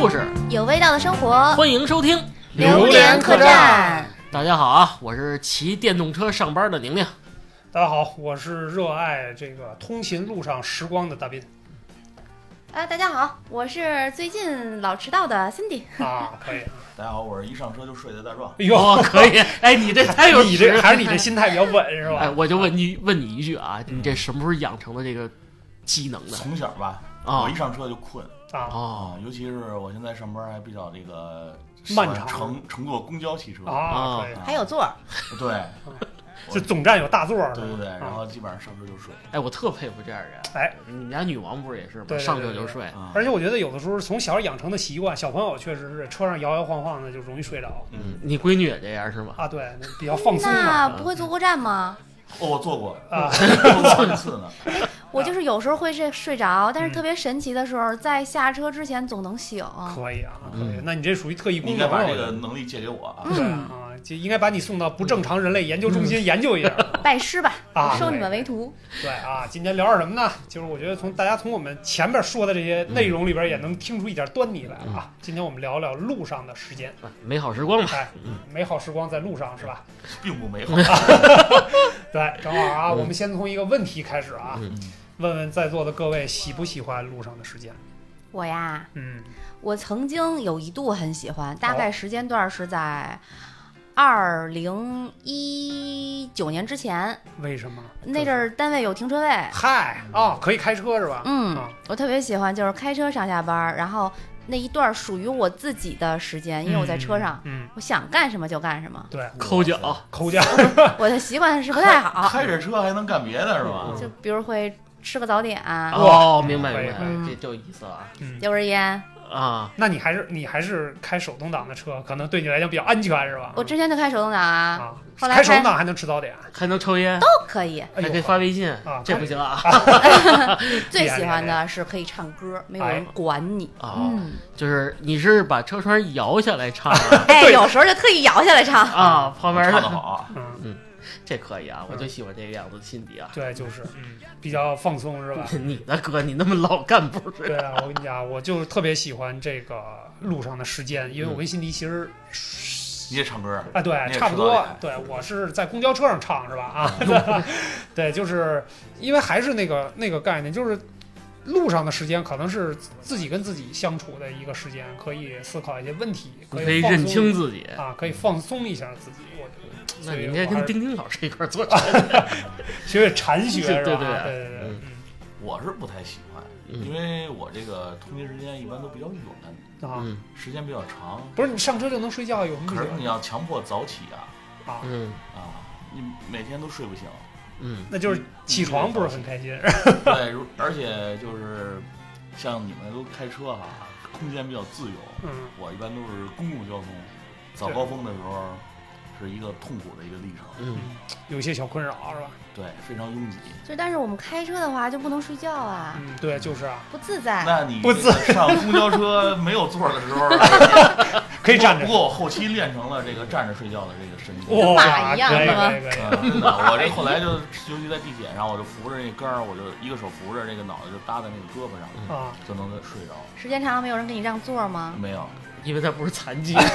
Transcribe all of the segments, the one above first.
故事，有味道的生活，欢迎收听《榴莲客栈》。大家好啊，我是骑电动车上班的宁宁。大家好，我是热爱这个通勤路上时光的大斌啊，大家好，我是最近老迟到的 Cindy。啊，可以。大家好，我是一上车就睡的大壮。哎呦，哦，可以。哎，你这太有你这还是你这心态比较稳是吧？哎，我就问你问你一句啊，你这什么时候养成的这个技能的？从小吧，啊我一上车就困啊，哦，尤其是我现在上班还比较这个漫长乘乘坐公交汽车啊，还有座儿，对 就总站有大座儿，对对对，然后基本上上车就睡。哎，我特佩服这样人。哎，你们家女王不是也是吗？上车就睡。啊而且我觉得有的时候从小养成的习惯，小朋友确实是车上摇摇晃晃的就容易睡着嗯，你闺女也这样是吗？啊，对，比较放松嘛那不会坐过站吗？哦，我做过，啊，次呢。我就是有时候会睡睡着，但是嗯特别神奇的时候，在下车之前总能醒。可以啊，可以嗯。那你这属于特异你应该把这个能力借给我啊！嗯对啊，就应该把你送到不正常人类研究中心研究一下 拜师吧，啊。收你们为徒。对啊，今天聊点什么呢？就是我觉得从大家从我们前面说的这些内容里边也能听出一点端倪来啊。今天我们聊聊路上的时间，啊美好时光吧。哎，美好时光在路上是吧？并不美好。对，正好啊，嗯我们先从一个问题开始啊，嗯问问在座的各位喜不喜欢路上的时间？我呀，嗯，我曾经有一度很喜欢，大哦概时间段是在二零一九年之前，为什么？那阵儿单位有停车位。嗨哦，可以开车是吧？嗯啊，我特别喜欢，就是开车上下班，然后那一段属于我自己的时间，因为我在车上，嗯，嗯，我想干什么就干什么。对，抠脚，抠脚，我的习惯是不太好，开着车还能干别的是吧？就比如会吃个早点，哦，明白明白这就有意思了嗯，叼根烟。啊。那你还是你还是开手动挡的车，可能对你来讲比较安全是吧？我之前就开手动挡啊，啊，后来开手动挡还能吃早点，还能抽烟，都可以。哎还可以，发微信啊，这不行啊！最喜欢的是可以唱歌，没有人管你。啊，嗯，就是你是把车窗摇下来唱啊哎，有时候就特意摇下来唱。啊，旁边唱的好啊！嗯，这可以啊，我就喜欢这个样子的辛迪啊。对，就是，嗯，比较放松是吧？你的歌，你那么老干部。对啊，我跟你讲，我就特别喜欢这个路上的时间，因为我跟辛迪其实你也唱歌？啊，对，差不多。对我是在公交车上唱是吧？啊，对，就是因为还是那个那个概念，就是路上的时间可能是自己跟自己相处的一个时间，可以思考一些问题，你可以认放松清自己。啊，可以放松一下自己。我觉得，那你应该跟丁丁老师一块儿做。学学禅学是吧？对对对对对对，嗯嗯我是不太喜欢，嗯因为我这个通勤时间一般都比较远，啊，嗯时间比较长。不是你上车就能睡觉，有什么可是你要强迫早起啊啊？嗯啊！你每天都睡不醒。嗯那就是起床不是很开心 对，而且就是像你们都开车哈，空间比较自由。嗯，我一般都是公共交通，早高峰的时候是一个痛苦的一个历程，嗯，有一些小困扰是吧？对，非常拥挤。就但是我们开车的话就不能睡觉啊，嗯，对，就是啊，不自在。那你不自上公交车没有座的时候，可以站着不。过我后期练成了这个站着睡觉的这个神经。跟哇，马一样可以是吗可以可以啊，真的，我这后来就尤其在地铁上，我就扶着那杆儿，我就一个手扶着，这个脑袋就搭在那个胳膊上，啊，就能睡着。时间长了没有人给你让座吗？没有，因为他不是残疾。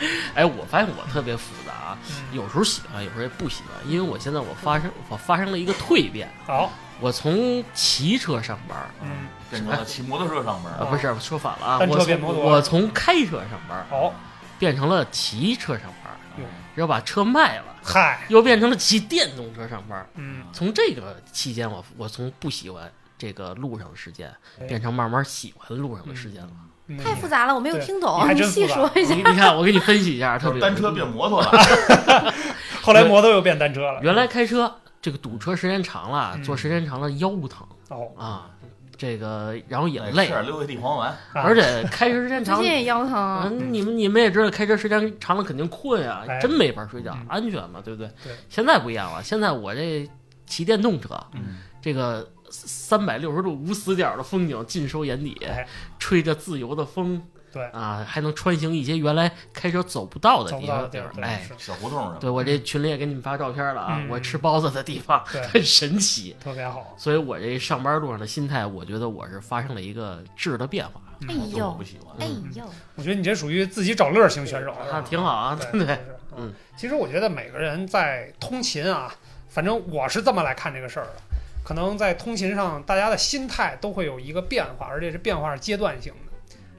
哎，我发现我特别复杂啊，嗯有时候喜欢，有时候也不喜欢，因为我现在我发生我发生了一个蜕变，好，我从骑车上班嗯，变成了骑摩托车上班。啊，不是说反了啊，我我从开车上班好，变成了骑车上班，哟然后把车卖了，嗨，又变成了骑电动车上班。嗯，从这个期间，我我从不喜欢这个路上的时间，哎变成慢慢喜欢路上的时间了。嗯太复杂了，我没有听懂，还真细说一下你。你看，我给你分析一下，特别有就是单车变摩托了，后来摩托又变单车了。原来开车这个堵车时间长了，嗯坐时间长了腰疼哦，啊，这个然后也哎累吃，点六味地黄丸。啊 而且开车时间长 最近。也腰疼，嗯，你们你们也知道，开车时间长了肯定困啊，哎真没法睡觉嗯，安全嘛，对不对？对。现在不一样了，现在我这骑电动车，嗯，这个三百六十度无死角的风景尽收眼底哎，吹着自由的风，对啊，还能穿行一些原来开车走不到的地方哎，小胡同上。对我这群里也给你们发照片了啊，嗯我吃包子的地方对 很神奇，特别好。所以我这上班路上的心态，我觉得我是发生了一个质的变化。哎呦不喜欢。哎呦，我觉得你这属于自己找乐儿型选手啊，挺好啊，对，对嗯。其实我觉得每个人在通勤啊，反正我是这么来看这个事儿的。可能在通勤上，大家的心态都会有一个变化，而且是变化是阶段性的。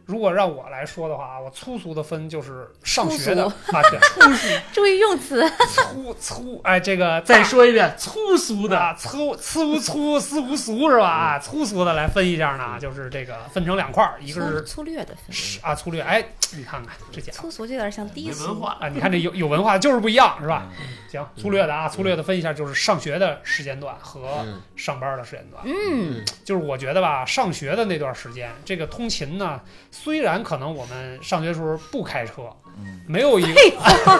如果让我来说的话啊，我粗俗的分就是上学的粗啊，对，粗俗注意用词。粗粗，哎，这个再说一遍，粗俗的，啊，粗粗粗丝无俗是吧？啊，粗俗的来分一下呢，就是这个分成两块儿，一个是粗略的分，是啊粗略，哎，你看看这家伙粗俗就有点像低俗。没文化，啊，你看这有有文化就是不一样是吧？嗯？行，粗略的啊，粗略的分一下，就是上学的时间段和嗯上班的时间段。嗯，就是我觉得吧，上学的那段时间，这个通勤呢，虽然可能我们上学时候不开车，嗯，没有一你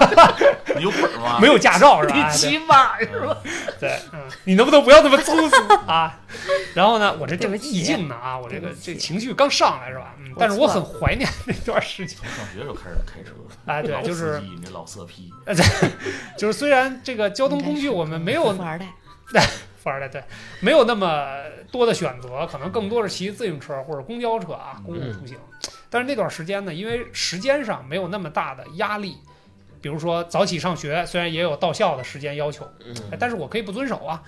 有本儿吗？没有驾照是吧？你哎骑马是吧？对，嗯，你能不能不要那么粗俗啊？然后呢，我这正对不起意境呢啊，我这个这情绪刚上来是吧？嗯，但是我很怀念那段时间。从上学就开始开车，哎，对，就是你这老色批，就是虽然这个交通工具我们没有富二代，富二代对，没有那么多的选择，可能更多是骑自行车或者公交车啊，公共出行。但是那段时间呢，因为时间上没有那么大的压力，比如说早起上学，虽然也有到校的时间要求，但是我可以不遵守啊，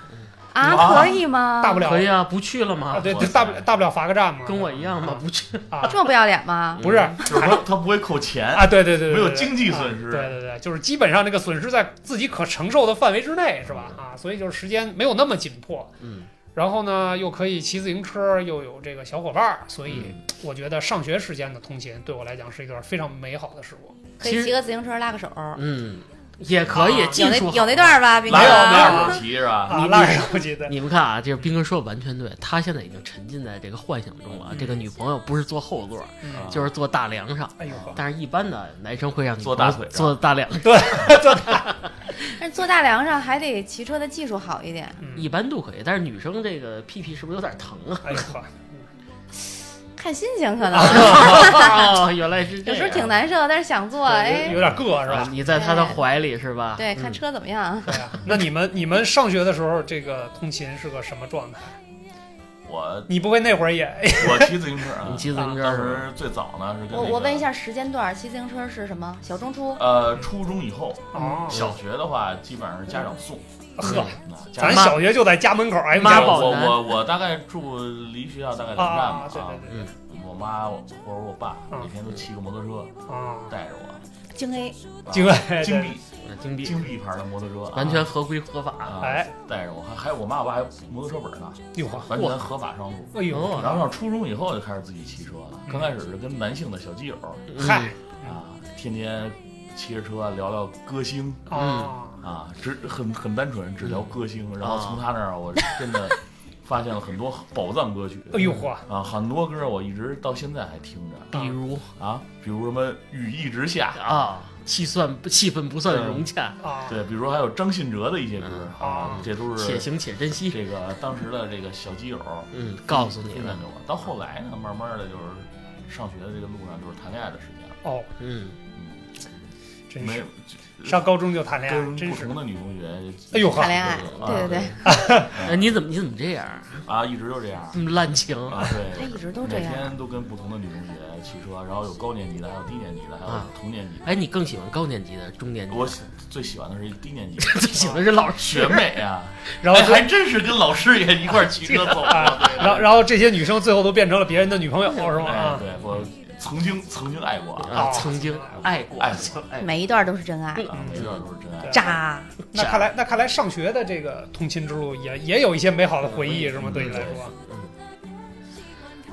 啊，啊可以吗？大不了。可以啊，不去了啊，吗？对对，大不了大不了罚个站嘛，跟我一样嘛，啊不去。啊，这么不要脸吗？不是就是他他不会扣钱，啊，对对对没有经济损失。啊对对对，就是基本上这个损失在自己可承受的范围之内，是吧？啊，所以就是时间没有那么紧迫，嗯，然后呢又可以骑自行车，又有这个小伙伴儿，所以嗯。我觉得上学时间的通勤对我来讲是一段非常美好的时光。可以骑个自行车拉个手，嗯，也可以啊有那技术有那段吧？兵哥拉没有没有拉手骑是吧？的，你们看啊，就是兵哥说的完全对，他现在已经沉浸在这个幻想中了。嗯这个女朋友不是坐后座，就是坐大梁上。哎呦，但是，一般的男生会让你坐大腿坐大梁上 坐大梁，但是坐大梁上还得骑车的技术好一点。嗯，一般都可以。但是女生这个屁屁是不是有点疼啊？哎呦呵，看心情可能，哦，原来是这样。有时候挺难受，但是想做，对哎有，点硌是吧？啊你在他的怀里是吧？对，嗯看车怎么样。对啊，那你们你们上学的时候，这个通勤是个什么状态？我你不会那会儿也 我骑自行车啊你，骑自行车当？时最早呢是跟我我问一下时间段，骑自行车是什么？小中初？呃，初中以后，哦小学的话基本上是家长送，呵，咱小学就在家门口，挨，妈家我我我大概住离学校大概两站啊吧，对对对我妈或者我爸嗯每天都骑个摩托车啊，带着我，京 A，啊京 A 金币嗯金币金币牌的摩托车，啊完全合规合法。啊哎，带着我，还还有我妈我爸还有摩托车本呢，哟呵，完全合法上路。哎呦，哦然后上初中以后就开始自己骑车了，刚开始是跟男性的小基友嗯嗨啊，天天骑着车聊聊歌星啊，啊，只很很单纯，只聊歌星。然后从他那儿我真的发现了很多宝藏歌曲。哎呦嚯，啊，很多歌我一直到现在还听着比如啊，比如什么雨一直下，啊，气算气氛不算融洽，啊，对，比如还有张信哲的一些歌嗯啊，这都是且行且珍惜。这个当时的这个小基友嗯，告诉你的推荐给。我。到后来呢，慢慢的就是上学的这个路上就是谈恋爱的时间了，哦，嗯，真没有是上高中就谈恋爱，真是跟不同，的女同学，哎呦呵谈恋爱，啊对对对，哎，你怎么你怎么这样？啊，一直就这样这么滥情啊，他 对。一直都这每样。天都跟不同的女同学骑车，然后有高年级的，还有低年级的，还有啊同年级的。哎，你更喜欢高年级的、中年级的？我喜最喜欢的是低年级的 最喜欢是老学师。妹啊，然后哎，还真是跟老师也一块儿骑车走然后然后这些女生最后都变成了别人的女朋友，是吗？哎啊，对我曾经曾经爱过啊，啊，曾经爱过，爱过。爱。每一段都是真爱，啊每段都是真爱。渣。那看来那看来上学的这个通勤之路也也有一些美好的回忆，是吗？对你来说，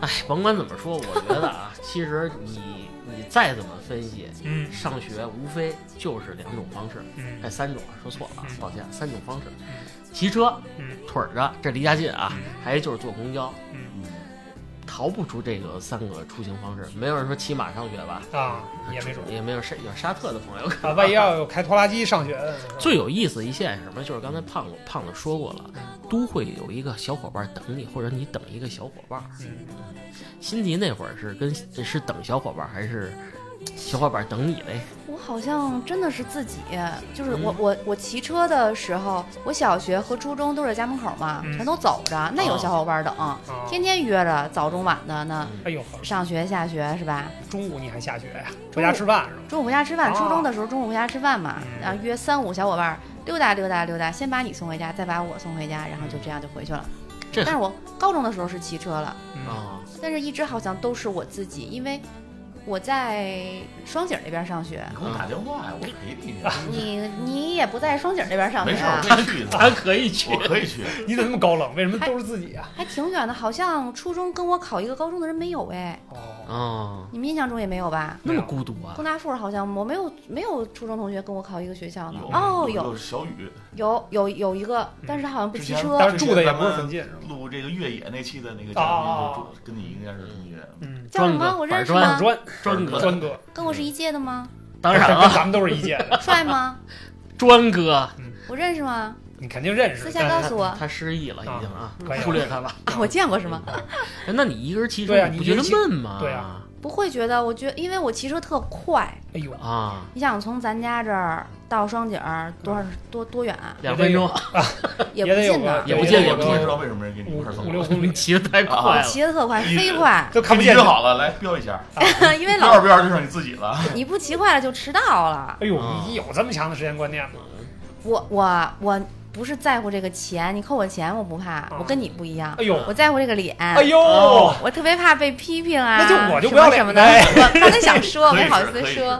哎，甭管怎么说，我觉得啊，其实你你再怎么分析，嗯。上学无非就是两种方式，嗯。哎，三种，说错了抱歉，三种方式：骑车、嗯。腿儿着，这离家近啊嗯；还有就是坐公交，嗯嗯，逃不出这个三个出行方式。没有人说骑马上学吧？啊，也没准也没有沙有沙特的朋友。啊，万一要有开拖拉机上学的，最有意思一线是什么？就是刚才胖子胖子说过了，嗯都会有一个小伙伴等你，或者你等一个小伙伴。嗯辛迪那会儿是跟是等小伙伴还是小伙伴等你呗。我好像真的是自己，就是嗯我、我我骑车的时候，我小学和初中都是在家门口嘛，嗯全都走着，那有小伙伴等，啊，天天约着早中晚的呢。哎呦，上学下学是吧？中午你还下学呀？回家吃饭是吧？中午回家吃饭，哦初中的时候中午回家吃饭嘛，嗯然后约三五小伙伴溜达溜达溜达，先把你送回家，再把我送回家，然后就这样就回去了。但是我高中的时候是骑车了，嗯啊，但是一直好像都是我自己，因为我在双井那边上学，你给我打电话呀，我陪你去。你你也不在双井那边上学没事，我啊，可以去 可以去我。可以去。你怎么那么高冷？为什么都是自己啊？还挺远的，好像初中跟我考一个高中的人没有哎，哦，啊，你们印象中也没有吧？那么孤独啊东！大附好像我没有没有初中同学跟我考一个学校呢。哦，有有小雨，有有有一个，但是他好像不骑车。但是住的也不是很近？录这个越野那期的那个嘉哦宾，就跟你应该是同学。嗯，叫什么？我认识板吗？砖专哥，砖哥，跟我是一届的吗？当然了，跟咱们都是一届的，帅吗？专哥，我认识吗？你肯定认识。私下告诉我他失忆了，已经啊可以，忽略他吧。啊，我见过是吗？哎那你一个人骑车，你不觉得闷吗？对啊不会觉得，我觉因为我骑车特快。哎呦，啊，你想从咱家这儿到双井儿多少多多远啊？两分钟，也 也不近呢，也不近也不近知道为什么人给你一块儿送五六公里 骑的太快了。骑的特快，飞快，都看不见。好了，来标一下，因为标着老标着就剩你自己了。你不骑快了就迟到了。哎呦，啊你有这么强的时间观念吗？我我我不是在乎这个钱，你扣我钱我不怕，我跟你不一样哎，呦，我在乎这个脸。哎呦，我特别怕被批评啊，那就我就不要脸什么的。哎我刚才想说，可以没好意思说。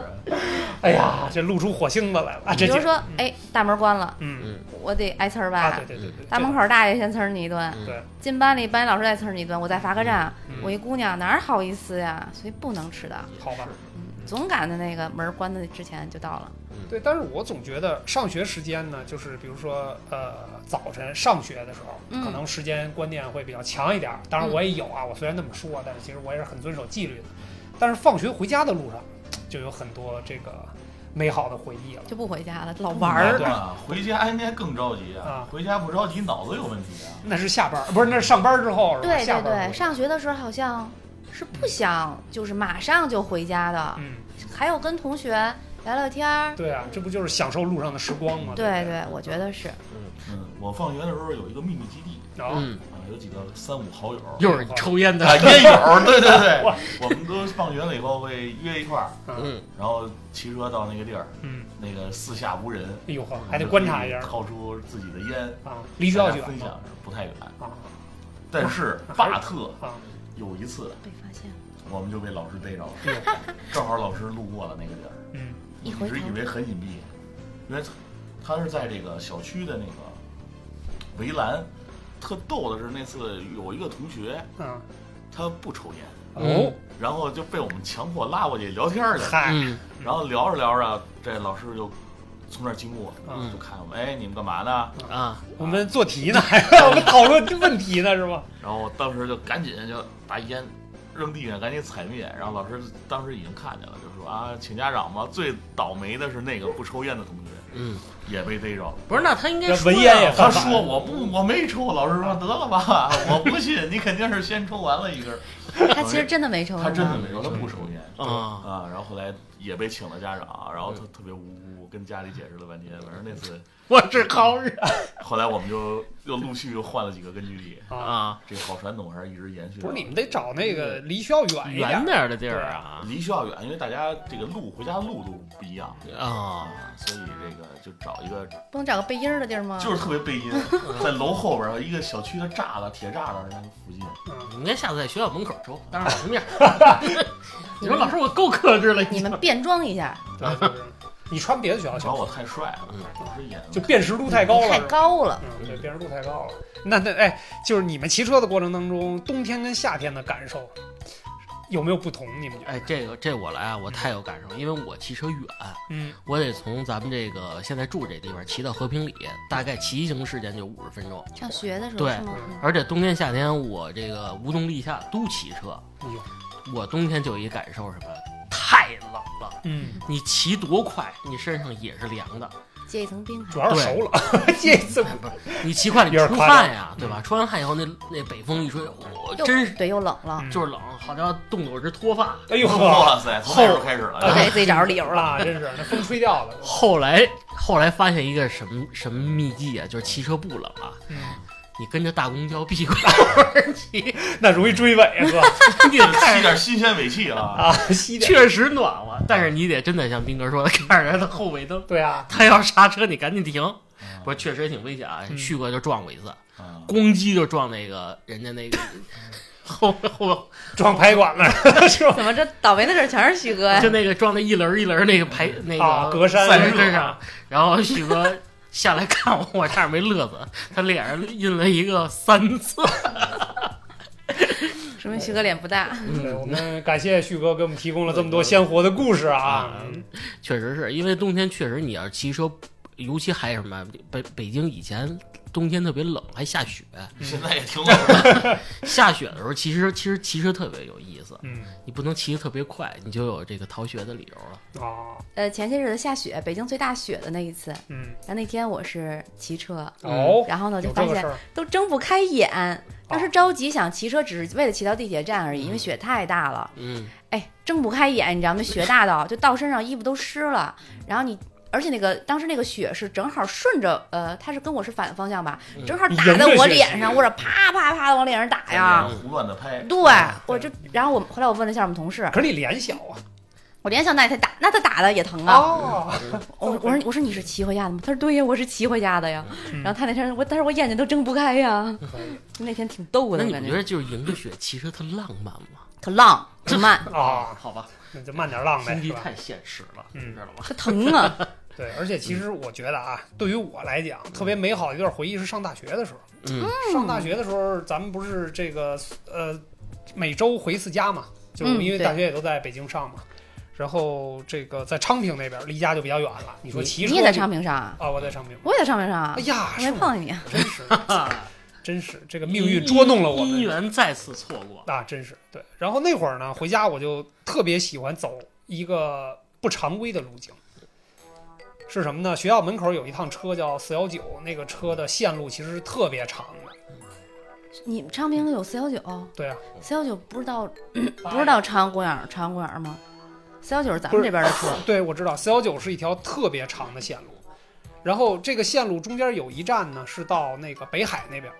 哎呀，这露出火星子来了啊！比如说，哎，大门关了，嗯我得挨呲儿啊，吧对？对对对，大门口大爷先呲儿你一顿，嗯对，进班里班里老师再呲儿你一顿，我再罚个站。嗯我一姑娘哪好意思呀？所以不能迟到，好吧。总赶在那个门关的之前就到了。对，但是我总觉得上学时间呢，就是比如说呃早晨上学的时候，嗯可能时间观念会比较强一点儿。当然嗯我也有啊，我虽然那么说，但是其实我也是很遵守纪律的。但是放学回家的路上，就有很多这个美好的回忆了。就不回家了，老玩儿。啊，回家应该更着急啊啊！回家不着急，脑子有问题啊！那是下班儿，不是那是上班之后是吧？对对对，上学的时候好像是不想就是马上就回家的，嗯，还有跟同学聊聊天儿。对啊，这不就是享受路上的时光吗？对对对，我觉得是。嗯，我放学的时候有一个秘密基地。啊，嗯，啊，有几个三五好友，又是抽烟的啊，烟友，对对对，我们都放学了以后会约一块儿，嗯嗯，然后骑车到那个地儿，嗯，那个四下无人，哎呦呵，还得观察一下掏出自己的烟，啊，离学校？分享着，不太远。啊但是巴特啊，有一次，被发现了，我们就被老师逮着了，哎呦呵，正好老师路过了那个地儿，嗯。一直以为很隐蔽，因为他他是在这个小区的那个围栏。特逗的是，那次有一个同学，嗯，他不抽烟，哦，然后就被我们强迫拉过去聊天去了。嗨，嗯。然后聊着聊着，这老师就从那儿经过，嗯就看我们，哎，你们干嘛呢？啊，我们做题呢，我们讨论问题呢，是吧？然后我当时就赶紧就把烟扔地上，赶紧踩灭。然后老师当时已经看见了，就说啊，请家长吧。最倒霉的是那个不抽烟的同学，嗯，也被逮着。不是，那他应该这说呀文言也 他说我不，我没抽。老师说得了吧，我不信，你肯定是先抽完了一根。他其实真的没抽，他真的没抽，他不抽烟啊，啊。然后后来也被请了家长，然后他特别无辜，跟家里解释了半天。反正那次 我是好人 后来我们就又陆续又换了几个根据地。啊，啊，这好传统还是一直延续。不是你们得找那个离学校远，远点儿的地儿啊离学校远，因为大家这个路回家路都不一样啊，啊，所以这个就找一个不能找个背阴儿的地儿吗？就是特别背阴，在楼后边一个小区的栅栏、铁栅栏那个附近。嗯，你应该下次在学校门口抽，当着老师面。你说老师，我够克制了，你们变装一下，你穿别的学校去主要，我太帅了，老师眼就辨识度太高了，太高了。嗯，对，辨识度太高了。那那哎，就是你们骑车的过程当中，冬天跟夏天的感受有没有不同？你们觉得？哎，这个这我来啊，我太有感受，因为我骑车远，嗯，我得从咱们这个现在住这地方骑到和平里，大概骑行时间就五十分钟。上学的时候对？而且冬天夏天我这个无冬立夏都骑车，我冬天就有一感受什么，太冷了。嗯，你骑多快，你身上也是凉的。结一层冰还主要是熟了，这 一次你骑快了，你出汗呀，对吧？出完汗以后，那那北风一吹，我真是对又冷了，嗯就是冷，好家伙，冻得我直脱发。哎呦呵，哇塞，从那时候开始了，又给自己找着理由了。啊，真是那风吹掉了。后来后来发现一个什么什么秘技啊，就是骑车不冷啊，嗯，你跟着大公交屁股后边骑，那容易追尾啊，哥 你得 看。吸点新鲜尾气啊！啊，吸点。确实暖和，但是你得真的像斌哥说的，看着他的后尾灯，对啊，他要刹车你赶紧停。不是，确实也挺危险啊！嗯旭哥就撞过一次，啊咣叽就撞那个人家那个后后撞排管了 是吧？怎么这倒霉的事儿全是旭哥呀就？那个撞的一轮儿一轮儿那个排那啊，个格栅赛热身上，然后旭哥下来看我，我差点没乐死，他脸上印了一个三字。说明旭哥脸不大。嗯，我们感谢旭哥给我们提供了这么多鲜活的故事啊！嗯确实是因为冬天确实你要是骑车，尤其还有什么北北京以前冬天特别冷，还下雪，现在也挺冷的，下雪的时候其实其实骑车特别有意思，嗯你不能骑得特别快，你就有这个逃学的理由了。啊呃，前些日子下雪，北京最大雪的那一次，嗯。然后那天我是骑车，哦，然后呢就发现都睁不开眼。当时着急想骑车，只是为了骑到地铁站而已，因为雪太大了。嗯，哎，睁不开眼，你知道吗？雪大到就到身上，衣服都湿了。然后你，而且那个当时那个雪是正好顺着，呃，他是跟我是反方向吧，嗯正好打在我脸上，或者啪啪啪的往脸上打呀。胡乱的拍，对，我就，然后我后来我问了一下我们同事，可是你脸小啊。我脸小那他打，那他打的也疼啊。哦，我我说我说你是骑回家的吗？他说对呀，我是骑回家的呀。嗯然后他那天我，但是我眼睛都睁不开呀。那天挺逗的，那你觉得就是迎着雪骑车特浪漫吗？特浪 特慢，啊，好吧，那就慢点浪呗？心地太现实了，嗯你知道吗？他疼啊。对，而且其实我觉得啊，对于我来讲，特别美好的一段回忆是上大学的时候。嗯上大学的时候，咱们不是这个呃每周回一次家嘛，就因为大学也都在北京上嘛。然后这个在昌平那边离家就比较远了。你说骑车你也在昌平上啊？啊？我在昌平。我也在昌平上啊哎。呀，我没碰见你。真是真是这个命运捉弄了我姻缘再次错过。啊！真是对。然后那会儿呢，回家我就特别喜欢走一个不常规的路径。是什么呢？学校门口有一趟车叫四幺九，那个车的线路其实是特别长的。你们昌平有四幺九？对啊，四幺九不是到 不是到朝阳公园朝阳公园吗？四幺九是咱们这边的车。对，我知道四幺九是一条特别长的线路，然后这个线路中间有一站呢是到那个北海那边，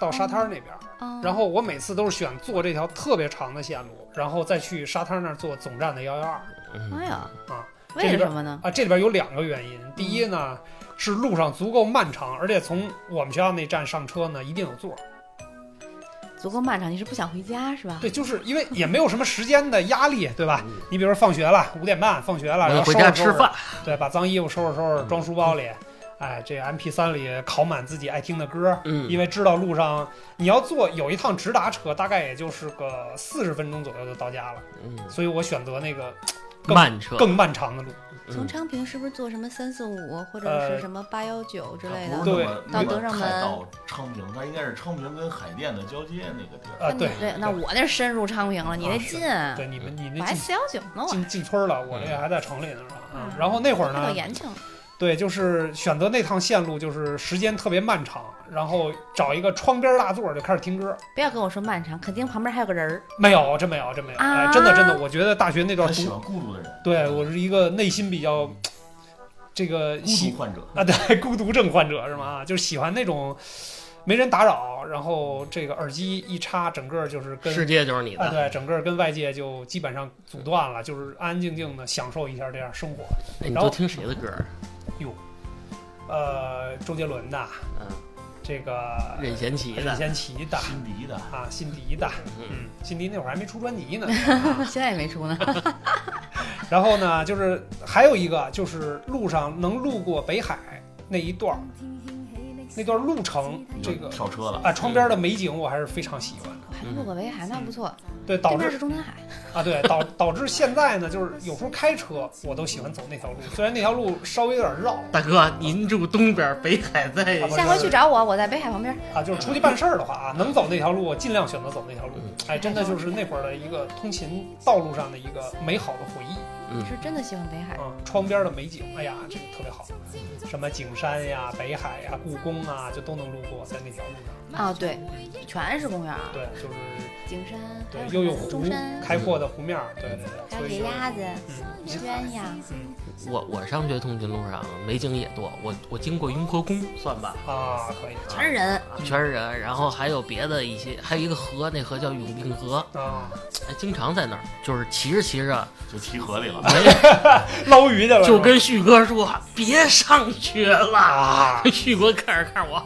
到沙滩那边。哦然后我每次都是选坐这条特别长的线路，然后再去沙滩那儿坐总站的幺幺二嗯哎呀啊，为什么呢？啊。这里边有两个原因，第一呢是路上足够漫长，而且从我们学校那站上车呢一定有座。足够漫长，你是不想回家是吧？对，就是因为也没有什么时间的压力，对吧？你比如说放学了，五点半放学了，然后回家吃饭。对，把脏衣服收拾收拾，装书包里。哎，这 M P 三里拷满自己爱听的歌，嗯因为知道路上你要坐有一趟直达车，大概也就是个四十分钟左右就到家了，嗯，所以我选择那个更慢车更漫长的路。嗯从昌平是不是坐什么三四五或者呃是什么八幺九之类的？对到到德胜门到昌平，它应该是昌平跟海淀的交接那个地儿。啊，对对，那我那深入昌平了，你那近，对，你们你我那进还四幺九呢，我进进村了，我这个还在城里呢，是吧？嗯然后那会儿呢，到延庆。对，就是选择那趟线路，就是时间特别漫长，然后找一个窗边大座就开始听歌。不要跟我说漫长，肯定旁边还有个人儿。没有，真没有，真没有，哎，啊真的真的，我觉得大学那段他喜，欢孤独的人，对我是一个内心比较这个孤喜独患者。啊，对，孤独症患者是吗？就是喜欢那种没人打扰，然后这个耳机一插，整个就是跟世界就是你啊，的。对，整个跟外界就基本上阻断了，就是安安静静的享受一下这样生活。哎，你都听谁的歌儿？呃，周杰伦的，嗯，这个任贤齐的。任贤齐的辛迪的，啊，辛迪的，嗯，嗯，辛迪那会儿还没出专辑呢。现在也没出呢。然后呢，就是还有一个，就是路上能路过北海那一段儿，那段路程，这个跳车了。啊，窗边的美景我还是非常喜欢的。还能路过北海，那不错。对，导致是中南海，啊，对，导导致现在呢，就是有时候开车我都喜欢走那条路，虽然那条路稍微有点绕大哥，您住东边，北海在啊下回去找我，我在北海旁边。啊，就是出去办事儿的话啊，能走那条路，我尽量选择走那条路嗯。哎，真的就是那会儿的一个通勤道路上的一个美好的回忆。嗯是真的喜欢北海。啊，窗边的美景，哎呀，这个特别好，什么景山呀、北海呀、故宫啊，就都能路过在那条路上。啊，对，全是公园儿，对，就是景山，对，又有湖中山，，开阔的湖面儿，对对对，还有野鸭子、嗯，鸳鸯，嗯我我上学通勤路上美景也多，我我经过雍和宫，算吧，啊，可以全是人。全是人，然后还有别的一些，还有一个河，那河叫永定河，啊，哎，经常在那儿，就是骑着骑着，就骑河里了。没 捞鱼去了，就跟旭哥说别上学了。啊，旭哥看着看着我，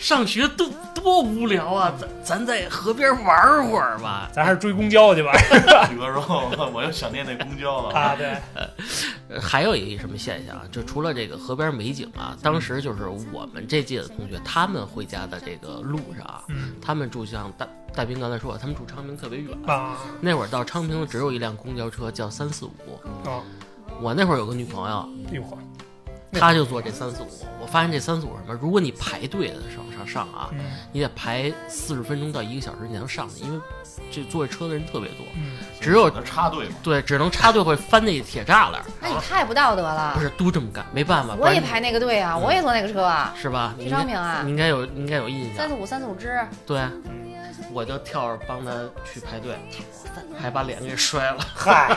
上学多多无聊啊，咱咱在河边玩会儿吧。咱还是追公交去吧。宇哥说，我又想念那公交了。啊，对，呃 还有一个什么现象啊，就除了这个河边美景啊，当时就是我们这届的同学，他们回家的这个路上啊，嗯他们住像大大兵刚才说，他们住昌平特别远，啊，那会儿到昌平只有一辆公交车叫三四五。啊，我那会儿有个女朋友，哟呵，那她就坐这三四五。我发现这三四五什么，如果你排队的上上上啊，嗯你得排四十分钟到一个小时你才能上去，因为这坐这车的人特别多，嗯，只有插队嘛，对只能插队会翻那铁栅栏，那你太不道德了不。是都这么干，没办法，我也排那个队啊，我也坐那个车啊，是吧？你去应该昌平啊你，应该有你应该有印象，三四五三四五支，对，嗯我就跳着帮他去排队，还把脸给摔了。嗨，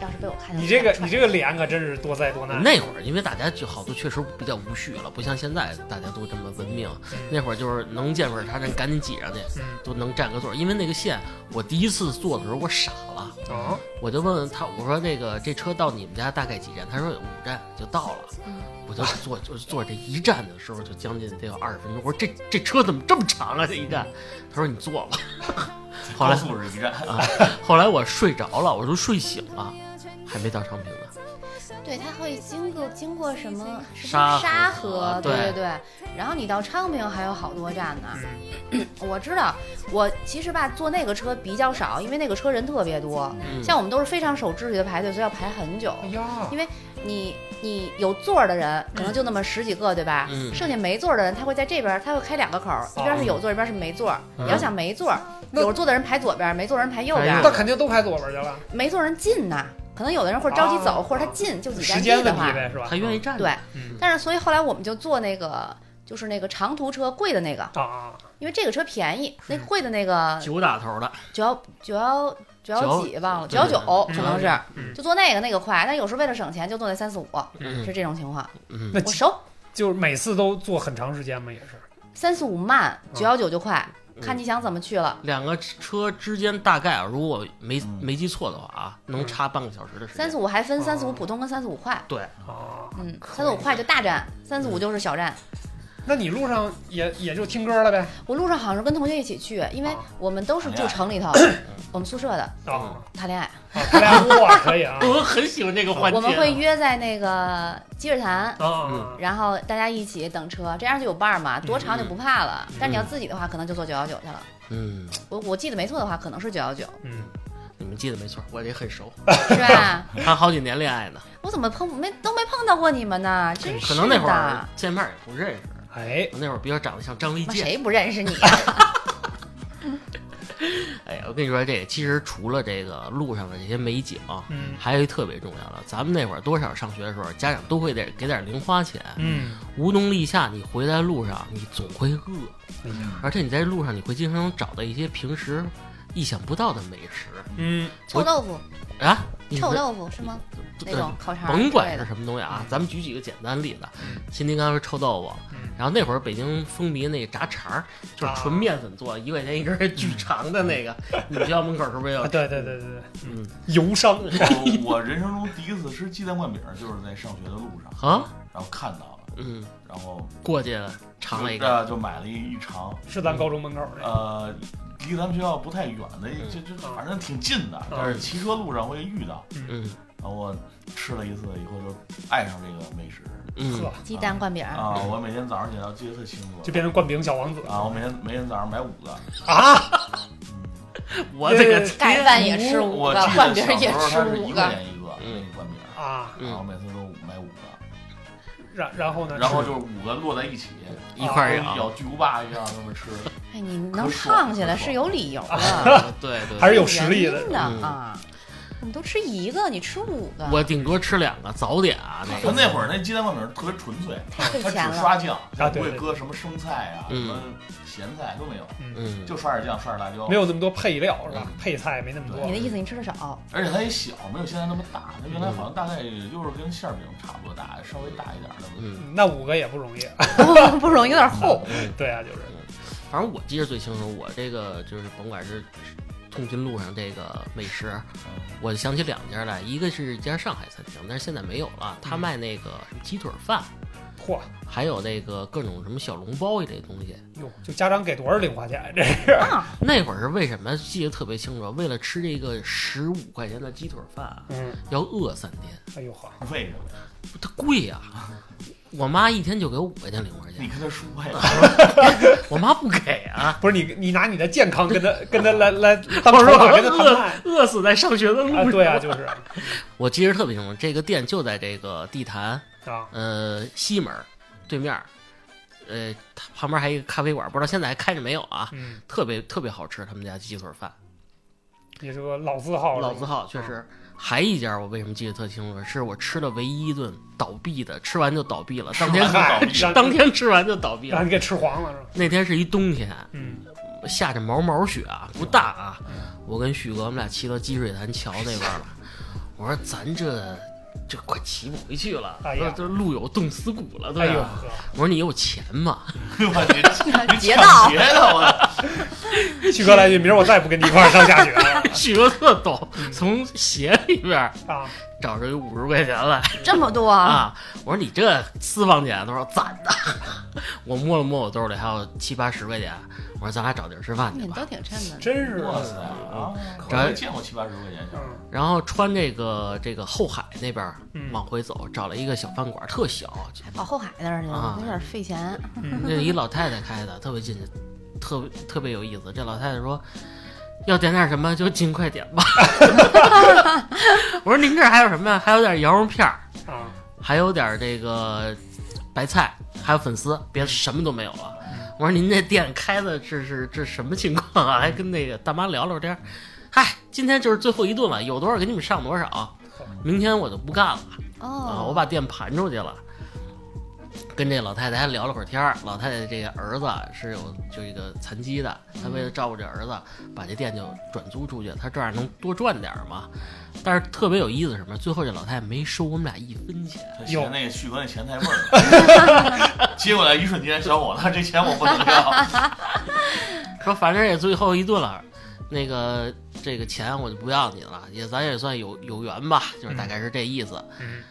要是被我看见，你这个你这个脸可真是多灾多难。那会儿因为大家就好多确实比较无序了，不像现在大家都这么文明。那会儿就是能见缝插针，赶紧挤上去，嗯都能占个座儿。因为那个线，我第一次坐的时候我傻了，啊，我就问问他，我说那个这车到你们家大概几站？他说五站就到了。嗯我就坐就坐这一站的时候就将近得有二十分钟。我说这这车怎么这么长啊？这一站，他说你坐吧。后来高速是一站，后来我睡着了，我都睡醒了，还没到昌平呢。对，它会经过经过什么是不是沙河沙河？对对对对。然后你到昌平还有好多站呢。嗯 我知道，我其实吧坐那个车比较少，因为那个车人特别多。嗯，像我们都是非常守秩序的排队，所以要排很久。哎呀，因为你你有座的人可能就那么十几个，对吧？嗯。剩下没座的人，他会在这边，他会开两个口儿，一边是有座儿，一边是没座你要想没座有座的人排左边，没座的人排右边那。肯定都排左边去了，没座人近呐，可能有的人或者着急走，啊或者他近就几站地时间的话，问题呗，是吧？他愿意站着。对。嗯。但是所以后来我们就坐那个就是那个长途车贵的那个，啊，因为这个车便宜，那贵的那个九打头的，九幺九幺九幺几忘了，九幺九可能是嗯，就坐那个那个快，但有时候为了省钱就坐那三四五，嗯是这种情况。嗯那我熟，就是每次都坐很长时间嘛，也是。三四五慢，嗯九幺九就快，嗯看你想怎么去了。两个车之间大概啊，如果我没嗯没记错的话啊，能差半个小时的时间。三四五还分哦三四五普通跟三四五快，对，啊，嗯，三四五快就大站，三四五就是小站。那你路上也也就听歌了呗？我路上好像是跟同学一起去，因为啊我们都是住城里头，我们宿舍的啊，谈恋爱，啊，他俩哇，可以啊，我很喜欢这个环节。我们会约在那个积水潭。啊，然后大家一起等车，这样就有伴儿嘛，多长就不怕了。但你要自己的话，可能就坐九幺九去了。嗯，我我记得没错的话，可能是九幺九，嗯，你们记得没错，我也很熟，是吧？谈好几年恋爱呢，我怎么碰没都没碰到过你们呢？真是可能那会儿的，见面也不认识。哎，我那会儿比较长得像张卫健。谁不认识你啊？哎，我跟你说，这个其实除了这个路上的这些美景，嗯还有一特别重要的，咱们那会儿多少上学的时候，家长都会得给点零花钱。嗯，无冬立夏，你回来路上，你总会饿，而且你在路上，你会经常找到一些平时意想不到的美食嗯，臭豆腐，啊。你臭豆腐是吗？那种烤肠甭管是。什么东西啊，咱们举几个简单例子嗯。新丁刚说臭豆腐嗯，然后那会儿北京风靡那个炸肠儿，就是纯面粉做，一块钱一根儿，巨长的那个。你们学校门口是不是有啊，？对对对对对，嗯油商我我人生中第一次吃鸡蛋灌饼，就是在上学的路上，啊，然后看到了，嗯，然后过去尝了一个，就买了一一尝，是咱高中门口的，呃，离咱们学校不太远的，嗯就就反正挺近的，但是骑车路上我也遇到，嗯然后我吃了一次以后就爱上这个美食嗯，鸡蛋灌饼，啊！我每天早上起来记得特清楚就变成灌饼小王子啊！我每天每天早上买五个，啊，嗯，我这个 盖饭也吃五个，灌饼也吃五个。一块钱一个嗯那个灌饼，啊，嗯然后每次都买五个，然然后呢？然后就是五个摞在一起，一块儿。咬巨无霸一样那么吃。哎，你能胖起来是有理由的，啊对对，还是有实力的有原因的嗯啊。怎么都吃一个？你吃五个？我顶多吃两个早点啊，那他个那会儿那鸡蛋灌饼特别纯粹，太费他钱了。只刷酱，他不会搁什么生菜啊、什嗯么咸菜都没有，嗯，就刷点酱，刷点辣椒。没有那么多配料是吧嗯？配菜没那么多你的。意思你吃的少？而且它也小，没有现在那么大。它原来嗯好像大概也就是跟馅儿饼差不多大，稍微大一点的。嗯，那五个也不容易。不容易，有点厚。对啊，就是反正我记得最清楚，我这个就是甭管是通勤路上这个美食，我就想起两家来，一个是一家上海餐厅，但是现在没有了，他卖那个什么鸡腿饭，嚯还有那个各种什么小笼包一类东西。哟，就家长给多少零花钱？这是啊，那会儿是为什么记得特别清楚？为了吃这个十五块钱的鸡腿饭啊，嗯，要饿三天，哎呦呵，为什么？它贵呀、我妈一天就给我五块钱零花钱，你跟她说呀，我妈不给啊。不是你你拿你的健康跟她跟她来来 当我说筹码跟他谈饿饿死在上学的路上。啊？对啊，就是我记得特别清楚，这个店就在这个地坛啊，呃西门儿对面儿，呃它旁边还有一个咖啡馆，不知道现在还开着没有啊？嗯，特别特别好吃，他们家鸡腿饭，也是个老字号，老字号确实。还一家我为什么记得特清楚？是我吃的唯一一顿倒闭的，吃完就倒闭了，当天吃完就倒闭当天吃完就倒闭了。让你给吃黄了是吧？那天是一冬天，嗯，下着毛毛雪啊，不大啊。我跟旭哥我们俩骑到积水潭桥那边了，我说咱这这快骑不回去了，哎呀这这路有冻死骨了，对吧？哎呦呵，我说你有钱吗？我你 你劫道抢劫的我，旭哥来句，明儿我再也不跟你一块儿上下学了旭哥特逗，从鞋里边啊！找着有五十块钱来这么多？啊！我说你这私房钱，他说攒的。我摸了摸我兜里还有七八十块钱，我说咱俩找地儿吃饭去吧你都。挺趁的。真是哇塞啊！这我没见过七八十块钱，嗯然后穿这个这个后海那边嗯往回走，找了一个小饭馆，特小，跑后海那儿去啊了，有点费钱。嗯，那一老太太开的，特别近，特别特别有意思。这老太太说。要点点什么就尽快点吧。我说您这儿还有什么呀？还有点羊肉片儿，啊，还有点这个白菜，还有粉丝，别的什么都没有了。我说您这店开的这是这什么情况啊？还跟那个大妈聊聊天儿。嗨，今天就是最后一顿了，有多少给你们上多少，明天我就不干了啊！哦，我把店盘出去了。跟这老太太还聊了会儿天儿，老太太这个儿子是有就一个残疾的，她为了照顾这儿子，把这店就转租出去，她这样能多赚点儿嘛。但是特别有意思什么？最后这老太太没收我们俩一分钱。他嫌那个旭哥那钱太味儿，接过来一瞬间，小伙子，这钱我不能要。说反正也最后一顿了，那个这个钱我就不要你了，也咱也算有有缘吧，就是大概是这意思。嗯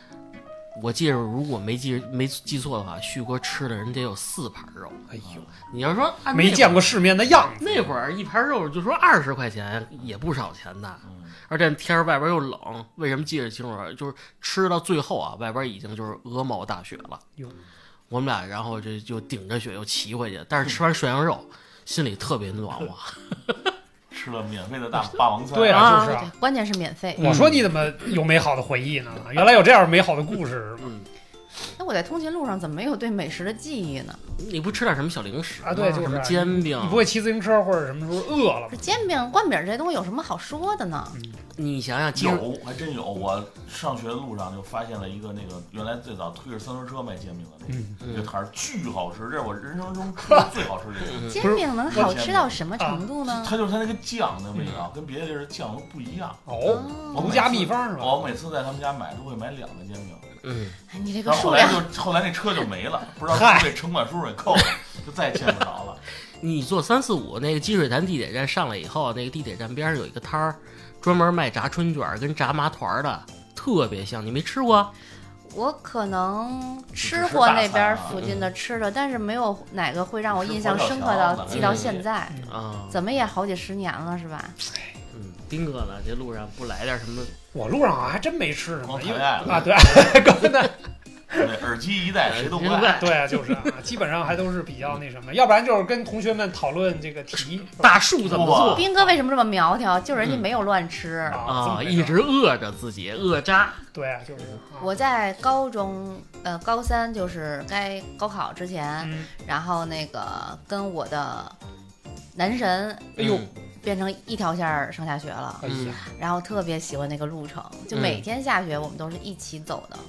我记着，如果没记没记错的话，旭哥吃的人得有四盘肉。哎呦，你要说按没见过世面的样子。那会儿一盘肉就说二十块钱，也不少钱的。而且天儿外边又冷，为什么记得清楚啊？就是吃到最后啊，外边已经就是鹅毛大雪了。我们俩然后这就顶着雪又骑回去，但是吃完涮羊肉，心里特别暖和。吃了免费的大霸王餐，对啊，啊就是啊。关键是免费。我说你怎么有美好的回忆呢？原来有这样美好的故事嗯，那我在通勤路上怎么没有对美食的记忆呢？你不吃点什么小零食啊对就是什么煎饼你，不会骑自行车或者什么时候饿了吗？煎饼、灌饼这东西有什么好说的呢？你想想，有还真有。我上学的路上就发现了一个那个原来最早推着三轮车卖煎饼的那个。嗯，那个摊儿巨好吃，这是我人生中吃的最好吃的一个。煎饼能好吃到什么程度呢？它就是它那个酱的味道，跟别的地儿的酱都不一样。哦，哦，独家秘方是吧？我每次在他们家买都会买两个煎饼，嗯，哎你这个然后后来数量，就后来那车就没了，不知道是不是被城管叔叔给扣了，就再也见不着了。你坐三四五那个积水潭地铁站上来以后，那个地铁站边上有一个摊儿，专门卖炸春卷儿跟炸麻团儿的，特别香。你没吃过？我可能吃过那边附近的吃的，但是没有哪个会让我印象深刻到记到现在。啊，怎么也好几十年了，是吧？嗯，丁哥呢？这路上不来点什么？我路上好像还真没吃什么，因为啊，对，刚才对，耳机一戴谁都不爱。谁都不爱对啊，就是啊，基本上还都是比较那什么，要不然就是跟同学们讨论这个题大树怎么做。斌哥为什么这么苗条？就人家嗯。没有乱吃。啊，一直饿着自己，饿渣。对啊，就是啊。我在高中，呃，高三就是该高考之前，嗯，然后那个跟我的男神哎呦嗯变成一条线儿上下学了，哎呀，然后特别喜欢那个路程，就嗯每天下学我们都是一起走的，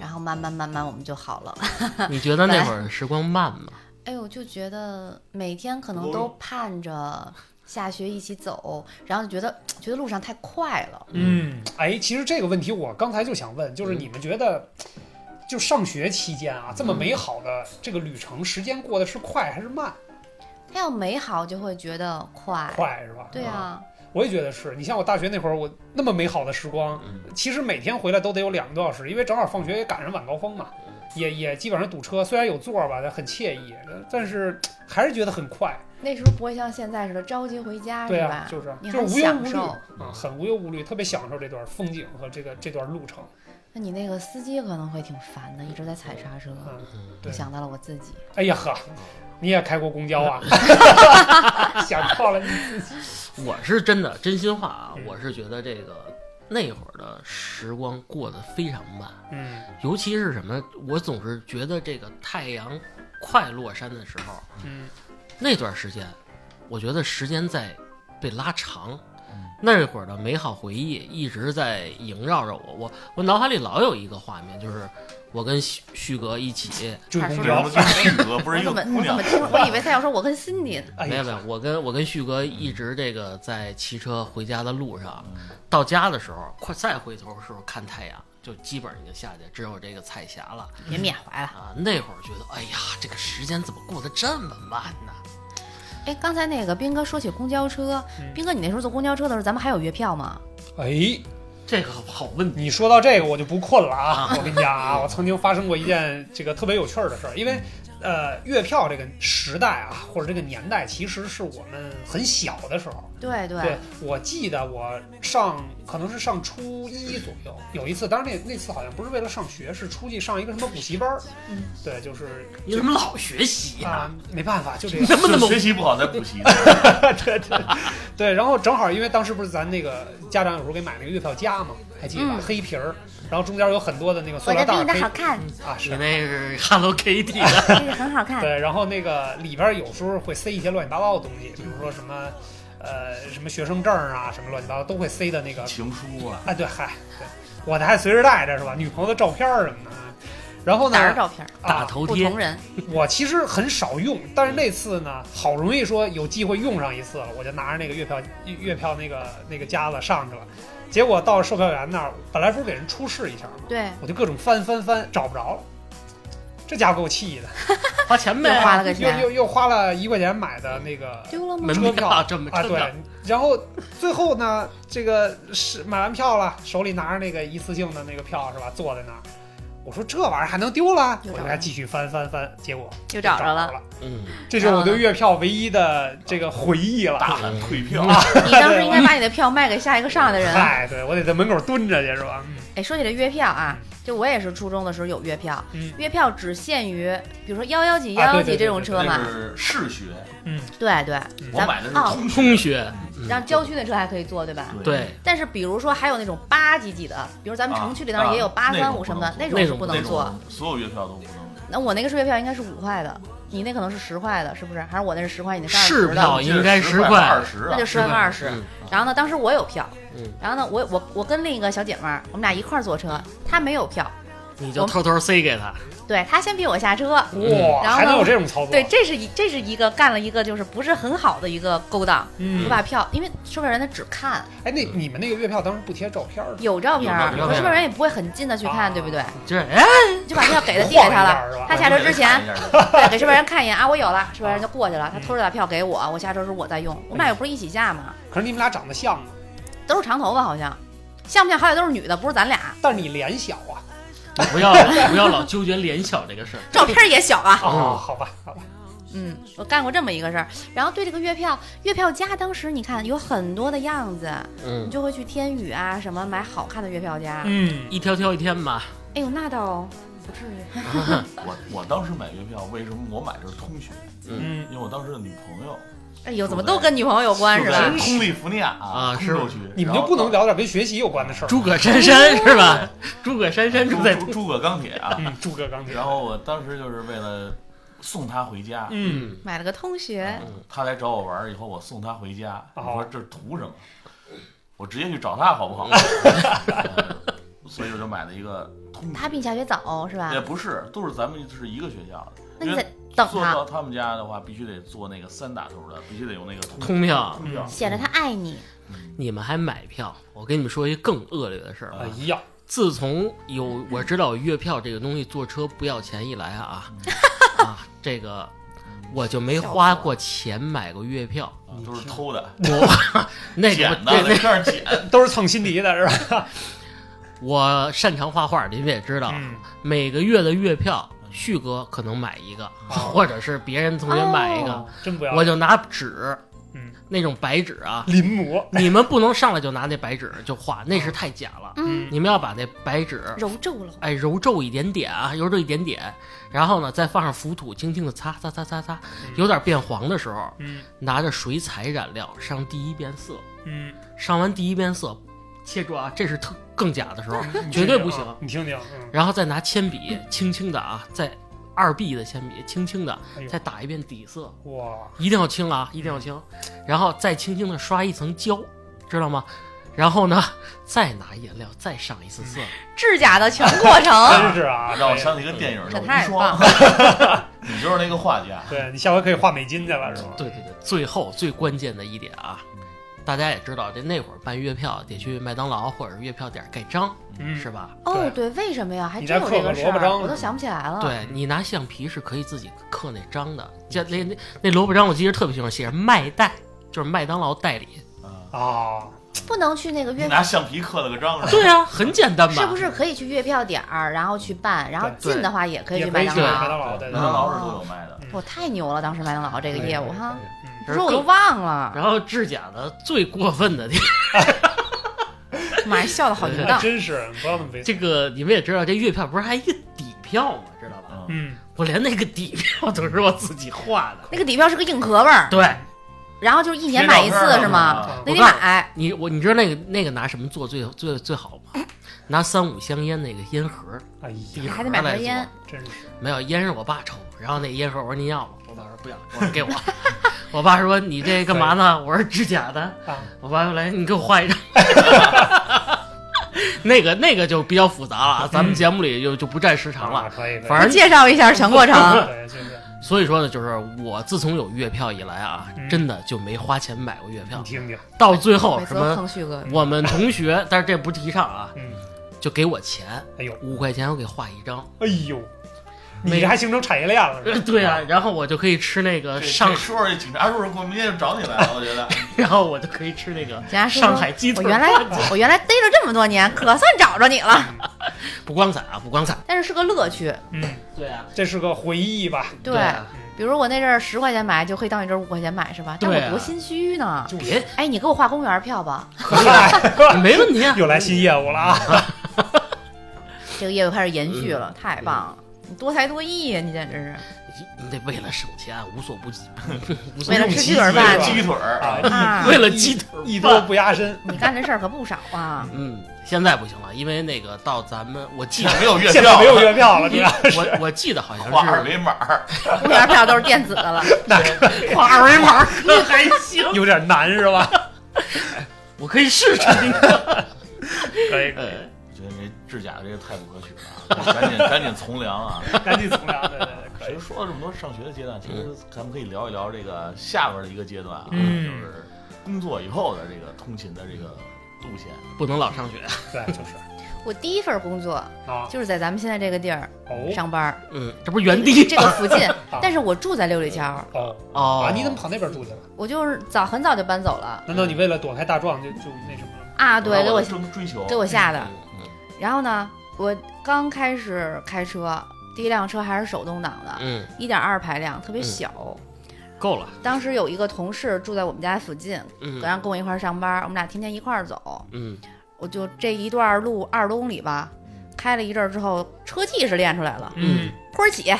然后慢慢慢慢我们就好了。你觉得那会儿时光慢吗？哎呦，就觉得每天可能都盼着下学一起走，然后就觉得觉得路上太快了。嗯，哎，其实这个问题我刚才就想问，就是你们觉得，就上学期间啊，这么美好的这个旅程，时间过得是快还是慢？它要美好就会觉得快。快是吧？对啊，我也觉得是。你像我大学那会儿，我那么美好的时光，嗯其实每天回来都得有两个多小时，因为正好放学也赶上晚高峰嘛，也也基本上堵车。虽然有座儿吧，但很惬意，但是 还是觉得很快。那时候不会像现在似的着急回家，对啊是吧？，就是很就是无忧无虑享受。啊，很无忧无虑，特别享受这段风景和这个这段路程。那你那个司机可能会挺烦的，一直在踩刹车。嗯，嗯我想到了我自己，哎呀呵，你也开过公交啊？想到了你自己。我是真的真心话啊嗯，我是觉得这个那会儿的时光过得非常慢，嗯尤其是什么，我总是觉得这个太阳快落山的时候，嗯那段时间，我觉得时间在被拉长嗯。那会儿的美好回忆一直在萦绕着我，我我脑海里老有一个画面，就是我跟旭旭哥一起，就旭哥不是 一个姑娘怎么我怎么？听？我以为他要说我跟 Cindy 没有没有，我跟我跟旭哥一直这个在骑车回家的路上，嗯到家的时候，快再回头的时候看太阳，就基本上已经下去，只有这个彩霞了也缅怀了。啊。那会儿觉得，哎呀，这个时间怎么过得这么慢呢？哎，刚才那个斌哥说起公交车，嗯斌哥，你那时候坐公交车的时候，咱们还有月票吗？哎，这个好问题。你说到这个我就不困了啊！我跟你讲啊，我曾经发生过一件这个特别有趣儿的事儿，因为呃，月票这个时代啊，或者这个年代，其实是我们很小的时候。对对对，我记得我上可能是上初一左右，有一次，当然那那次好像不是为了上学，是出去上一个什么补习班儿。嗯，对，就是你怎么老学习呀、啊，没办法，就这样。怎么能学习不好再补习，对对对，然后正好因为当时不是咱那个家长有时候给买那个月票夹嘛，还记得吧？嗯黑皮儿，然后中间有很多的那个塑料袋儿可以的好看，啊，是。那是 Hello Kitty 的，这个很好看。对，然后那个里边有时候会塞一些乱七八糟的东西，比如说什么，呃，什么学生证啊，什么乱七八糟都会塞的那个。情书啊，哎，对，嗨，对，我的还随时带着是吧？女朋友的照片儿什么的。然后呢哪，儿照片？啊，大头贴不同人，我其实很少用，但是那次呢，好容易说有机会用上一次了，我就拿着那个月票月票那个那个夹子上去了。结果到售票员那儿，本来不是给人出示一下吗？对，我就各种翻翻翻，找不着了。这家伙给我气的，花钱又花呗，了个钱，又又又花了一块钱买的那个丢了吗？车票票这么啊，对，然后最后呢，这个是买完票了，手里拿着那个一次性的那个票是吧？坐在那儿，我说这玩意儿还能丢了？又找着我就还继续翻翻翻，结果又找着着了。嗯，这是我对月票唯一的这个回忆了。大喊退票，你当时应该把你的票卖给下一个上来的人。哎，对我得在门口蹲着去是吧？嗯哎，说起这月票啊，就我也是初中的时候有月票，嗯。月票只限于比如说幺幺几、幺幺几这种车嘛。那是市学，嗯，对对，嗯咱我买的是哦，通通学，然后郊区的车还可以坐，对吧？对，但是比如说还有那种八几几的，比如咱们城区里当然也有啊八三五什么的，那种是不能坐。所有月票都不能。那我那个是月票应该是五块的，你那可能是十块的，是不是？还是我那是十块，你那是市二十的？票应该十块二十啊那就，十块二十。嗯然后呢，当时我有票，嗯，然后呢，我我我跟另一个小姐妹儿，我们俩一块儿坐车，她没有票，你就偷偷塞给他，对他先逼我下车。哇，然后还能有这种操作？对，，这是一这是一个干了一个就是不是很好的一个勾当。嗯我，把票，因为售票员他只看哎，那你们那个月票当时不贴照片？有照片可售票员也不会很近的去看，啊对不对？就是哎，就把票给他递给他了。他下车之前，对，给售票员看一眼啊，我有了，售票员就过去了。他偷着把票给我，我下车时候我再用。我们俩又不是一起下嘛，可是你们俩长得像吗，都是长头发好像，像不像？好歹都是女的，不是咱俩。但是你脸小啊。你不要不要老纠结脸小这个事儿，照片也小啊。哦，好吧，好吧。嗯，我干过这么一个事儿。然后对这个月票，月票夹当时你看有很多的样子，你嗯，就会去天宇啊什么买好看的月票夹。嗯，一挑挑一天吧，哎呦，那倒不至于。我我当时买月票，为什么我买的是通学？嗯，因为我当时的女朋友哎呦，怎么都跟女朋友有关是吧？通利福尼亚啊是通州区，你们就不能聊点跟学习有关的事儿？诸葛珊珊是吧？诸葛珊珊住在诸葛钢铁啊。嗯，诸葛钢铁。然后我当时就是为了送他回家。嗯，买了个通学，嗯他来找我玩儿以后，我送他回家。我哦说这图什么？我直接去找他好不好？所以我就买了一个通他比你下学早是吧也？不是，都是咱们是一个学校的。因为那你在等他坐到，他们家的话，必须得坐那个三打头的，必须得有那个通通票，通票。显得他爱你。你们还买票？我跟你们说一更恶劣的事儿啊！哎呀，自从有我知道有月票这个东西，坐车不要钱一来啊啊，这个我就没花过钱买过月票。啊都是偷的，我那个捡的，那那在这儿捡。都是蹭辛迪的是吧？我擅长画画，你们也知道，嗯，每个月的月票，旭哥可能买一个，或者是别人同学买一个，哦。真不要。我就拿纸，嗯，那种白纸啊，临摹，你们不能上来就拿那白纸就画，那是太假了。嗯，你们要把那白纸，揉皱了。哎，揉皱一点点啊，揉皱一点点，然后呢，再放上浮土，轻轻的擦擦擦擦擦，有点变黄的时候，嗯。拿着水彩染料上第一遍色，嗯，上完第一遍色，切住啊，这是特更假的时候，绝对不行。你听听，嗯，然后再拿铅笔轻轻的啊，再二 B 的铅笔轻轻的再打一遍底色，哇，一定要轻啊，一定要轻，然后再轻轻的刷一层胶，知道吗？然后呢，再拿颜料再上一次色，制假的全过程，真是啊，让我想起一个电影这叫《太棒了。你就是那个画家。对你下回可以画美金去了是吧？对对对，最后最关键的一点啊，大家也知道，这那会儿办月票得去麦当劳或者是月票点盖章，嗯，是吧？哦，对，为什么呀？还真有这个事儿，萝卜章我都想不起来了。，对你拿橡皮是可以自己刻那章的，就那那那萝卜章，我记得特别清楚，写着麦代，就是麦当劳代理。啊，啊，不能去那个你月拿橡皮刻了个章是吧？对啊，很简单吧？是不是可以去月票点儿，然后去办，然后对近的话也可以去麦当劳。麦当劳，麦当劳是都有卖的。嗯我太牛了，当时麦当劳这个业务哈，嗯不说我都忘了，然后制假的最过分的地方 妈呀，笑的好淫荡。真是不要那么猥琐。这个你们也知道，这月票不是还一个底票吗？知道吧？嗯，嗯，我连那个底票都是我自己画的。那个底票是个硬壳味儿，对然后就是一年买一次是吗？啊那得买，你，我你知道那个那个拿什么做最最最好吗？拿三五香烟那个烟盒，哎呀，你还得买盒烟。真是没有烟是我爸抽，然后那烟盒我说您要吗？我爸说不要，我说给我。我爸说你这干嘛呢？我说制假的。啊，我爸说来，你给我画一张。那个那个就比较复杂了啊，咱们节目里就就不占时长啊了。可以，反正介绍一下全过程。所以说呢，就是我自从有月票以来啊，嗯真的就没花钱买过月票你。听听，到最后什么，我们同学，但是这不提倡啊，嗯，就给我钱，哎呦，五块钱我给画一张。哎呦，没你这还形成产业链了是呃吧？对啊，然后我就可以吃那个上这，说说这警察叔叔我明天就找你来了，我觉得。然后我就可以吃那个上海鸡腿。我原来我原来逮了这么多年，可算找着你了。不光彩啊，不光彩。但是是个乐趣，嗯，对啊，这是个回忆吧？对。啊比如我那阵儿十块钱买，就可以到你这儿五块钱买，是吧？但我多心虚呢。就别哎，你给我画公园票吧，可以，没问题啊。又来新业务了啊！这个业务开始延续嗯了，太棒了！你多才多艺呀，你简直是。你得为了省钱，无所不及，无所为了吃鸡腿饭鸡腿儿啊，啊 为了鸡腿一多不压身，你干这事儿可不少啊！嗯，现在不行了，因为那个到咱们，我记得 没有月票，现在没有月票了，你看我我记得好像画二是维码儿，公园票都是电子的了，画二维码可还行，有点难是吧？我可以试试。可以，呃，我觉得这制假这个太不可取了啊，赶紧赶紧从良啊！赶紧从良，对对对，可以其实。说了这么多上学的阶段，其实咱们可以聊一聊这个下边的一个阶段啊，嗯就是工作以后的这个通勤的这个路线。不能老上学。对，就是我第一份工作啊，就是在咱们现在这个地儿哦上班儿，嗯，这不是原地这个附近，但是我住在六里桥，哦哦啊，你怎么跑那边住去了？我就是早很早就搬走了难道你为了躲开大壮就就那什么了？啊！对，给我追追求，给我吓的。嗯然后呢，我刚开始开车，第一辆车还是手动挡的，嗯，一点二排量，特别小。够了。当时有一个同事住在我们家附近，嗯然后跟我一块儿上班，我们俩天天一块儿走。嗯我就这一段路二十多公里吧，开了一阵儿之后，车技是练出来了，嗯坡儿起。啊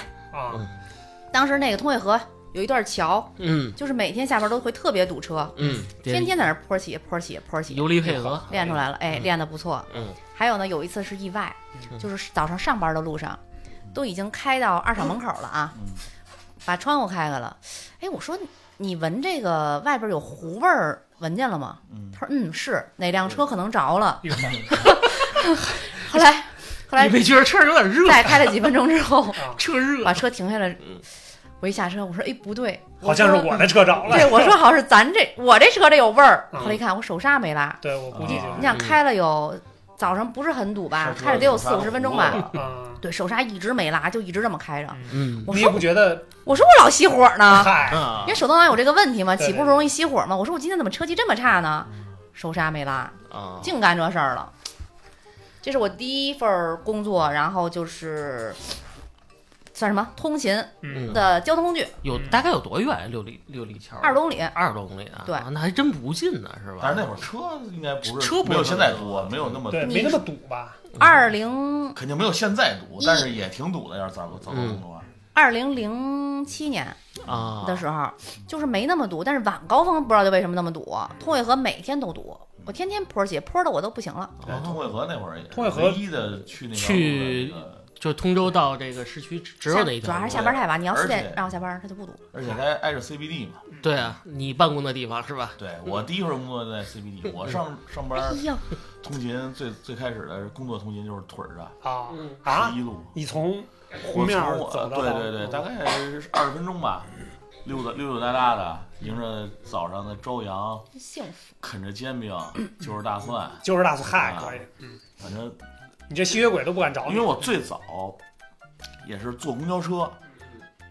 当时那个通惠河有一段桥，嗯就是每天下班都会特别堵车，嗯，天天在那儿坡起坡起坡起，游离配合。练出来了，哎，嗯练得不错。嗯还有呢，有一次是意外，嗯就是早上上班的路上，都已经开到二厂门口了啊，嗯把窗户开开了。哎，我说你闻这个外边有糊味儿，闻见了吗？嗯，他说嗯是，哪辆车可能着了。后来 后来你没觉得车上有点热？再开了几分钟之后，啊，车热把车停下来嗯，我一下车，我说哎不对，好像是我的车着了。对，我说好像是咱这我这车这有味儿。嗯后来一看，我手刹没拉。对，我估计你想开了有早上不是很堵吧？开着得有四五十分钟吧。嗯，对，手刹一直没拉，就一直这么开着。嗯我说你也不觉得我说我老熄火呢，因为手动挡有这个问题嘛，起步容易熄火嘛。我说我今天怎么车技这么差呢？手刹没拉，啊，净干这事儿了。这是我第一份工作，然后就是算什么通勤嗯，的交通工具，有大概有多远？六里六里桥，二十多公里。二十多公里啊？对啊那还真不近呢，是吧？但是那会儿车应该不是车不没有是现在多，没有那么对，没那么堵吧？二零肯定没有现在堵，但是也挺堵的。要是早早高峰的话，二零零七年啊的时候，就是没那么堵，但是晚高峰不知道就为什么那么堵。通惠河每天都堵，我天天坡起，坡的我都不行了。对，通惠河那会儿也是通惠河唯一的去那个去那个就通州到这个市区只只有那一条路，主要还是下班太晚，你要四而且点让我下班，他就不堵。而且还挨着 CBD 嘛。对啊，你办公的地方是吧？对我第一份工作在 CBD，我上 上班通勤最最开始的工作通勤就是腿儿的，啊嗯啊十！一路。你从湖我面儿从走到到对对对，大概二十分钟吧，溜达溜溜达达的，迎着早上的朝阳，幸福！啃着煎饼，就着大蒜，就是大蒜嗨啊可以，嗯，反正你这吸血鬼都不敢找你因为。我最早也是坐公交车，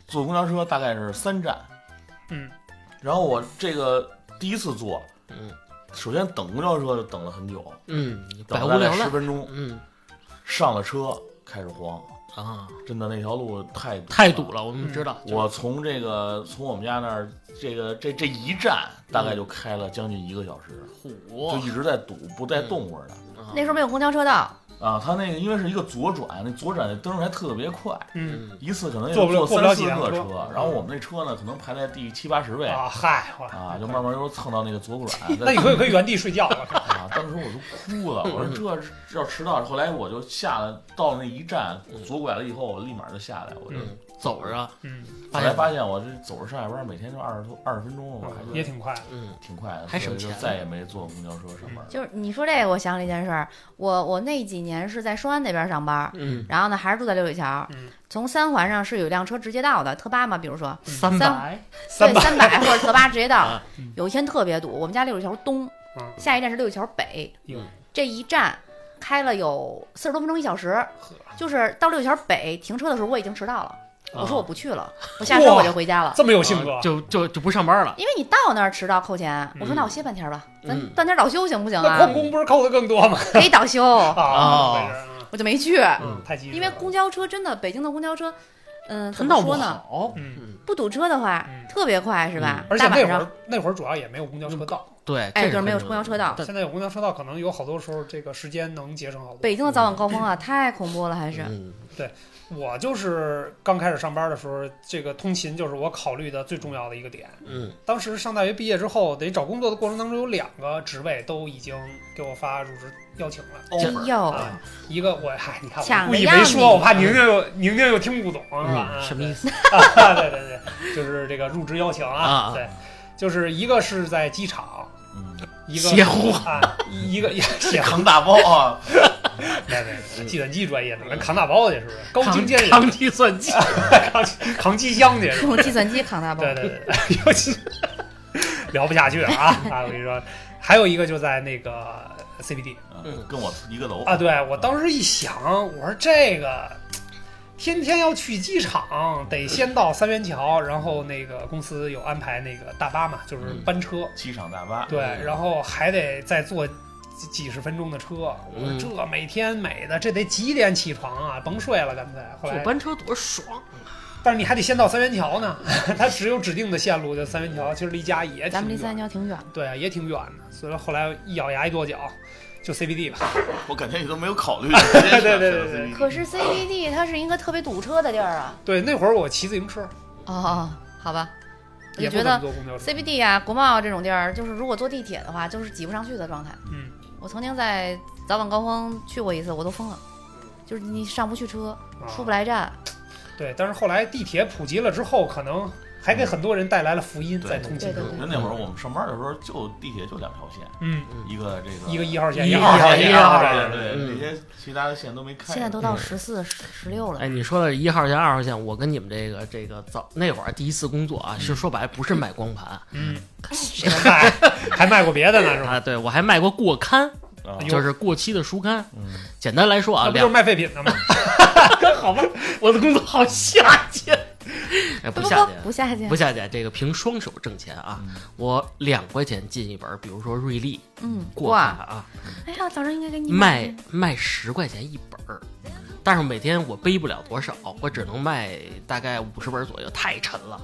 坐公交车大概是三站，嗯，然后我这个第一次坐，嗯首先等公交车就等了很久，嗯，百等了大无聊赖，概十分钟，嗯上了车开始慌，啊，真的那条路太堵太堵了，我们知道。我从这个从我们家那儿，这个这这一站大概就开了将近一个小时，虎就一直在堵，不带动会儿的。啊那时候没有公交车道，啊，他那个因为是一个左转，那左转那灯还特别快，嗯嗯一次可能也坐不了坐了三四个车。然后我们那车呢，可能排在第七八十位啊，嗨，啊，就慢慢又蹭到那个左转。那你可以可以原地睡觉了。啊，当时我都哭了，我说这要迟到。后来我就下了到那一站左拐了以后，我立马就下来，我就嗯，走着，嗯，后来发现我这走着上下班，每天就二十多二十分钟，我还嗯也挺快。的。嗯。挺快的，还省钱。再也没坐公交车上班。就是你说这个，我想起一件事儿，我我那几年是在双安那边上班，嗯，然后呢还是住在六里桥，嗯。从三环上是有一辆车直接到的，特八嘛，比如说三百，对三百或者特八直接到啊。有一天特别堵，我们家六里桥东，嗯。下一站是六里桥北哟，这一站开了有四十多分钟一小时，就是到六里桥北停车的时候我已经迟到了，我说我不去了，我下车我就回家了。这么有性格啊，就就就不上班了。因为你到那儿迟到扣钱，我说嗯那我歇半天吧，咱嗯半天倒休行不行啊那旷？工不是扣的更多吗？可以倒休，我就没去，嗯，太机智了。因为公交车真的北京的公交车，嗯，怎么说呢？不堵车的话嗯特别快，是吧？而且那会儿，那会儿主要也没有公交车道，对，哎，这就是没有公交车道。但现在有公交车道，可能有好多时候这个时间能节省好多。北京的早晚高峰啊，太恐怖了，还是。嗯我就是刚开始上班的时候，这个通勤就是我考虑的最重要的一个点。嗯当时上大学毕业之后，得找工作的过程当中，有两个职位都已经给我发入职邀请了。哎 offer 呦，啊，一个我嗨，你看我故意没说，我怕宁宁又宁宁又听不懂是吧？嗯，什么意思？啊，对对对，就是这个入职邀请啊，啊对，就是一个是在机场，嗯，一个邪乎啊，一个 邪乎，扛大包啊，对对对，计算机专业的人扛大包去是不是？高精尖人扛计算机，扛扛机箱去？用计算机扛大包对。对对对，尤其 聊不下去了啊啊！我跟你说，还有一个就在那个 CBD 嗯跟我一个楼啊，对我当时一想，我说这个。天天要去机场，得先到三元桥，然后那个公司有安排那个大巴嘛，就是班车，机场大巴，对，嗯然后还得再坐几几十分钟的车。我嗯说这每天美的，这得几点起床啊？甭睡了，干脆。后来，坐班车多爽！但是你还得先到三元桥呢，它只有指定的线路，就三元桥，其实离家也挺咱们离三远，元桥挺远的，对啊，也挺远的。所以说后来一咬牙一跺脚，就 CBD 吧。我感觉你都没有考虑，对对对对对可是 CBD 它是一个特别堵车的地儿啊。对，那会儿我骑自行车，哦哦，好吧，我也不怎么就觉得坐公交车。CBD 啊、国贸啊这种地儿，就是如果坐地铁的话，就是挤不上去的状态。嗯，我曾经在早晚高峰去过一次，我都疯了，就是你上不去车，啊出不来站。对，但是后来地铁普及了之后，可能还给很多人带来了福音，在通勤中对对。那那会儿我们上班的时候，就地铁就两条线，嗯，一个这个一个一号线，一号线，一号线线对，嗯那些其他的线都没开。现在都到十四、十十六了哎，。你说的一号线、二号线，我跟你们这个这个早那会儿第一次工作啊，是说白不是卖光盘嗯，卖，还卖过别的呢，是吧？啊，对我还卖过过刊，就是过期的书刊。嗯简单来说啊，不就是卖废品的吗？好吧，我的工作好下贱，哎，不下去，不下架不，下架，这个凭双手挣钱啊，嗯。我两块钱进一本，比如说瑞丽嗯，过刊哇，啊，哎呀，早上应该给你卖卖十块钱一本儿，但是每天我背不了多少，我只能卖大概五十本左右，太沉了。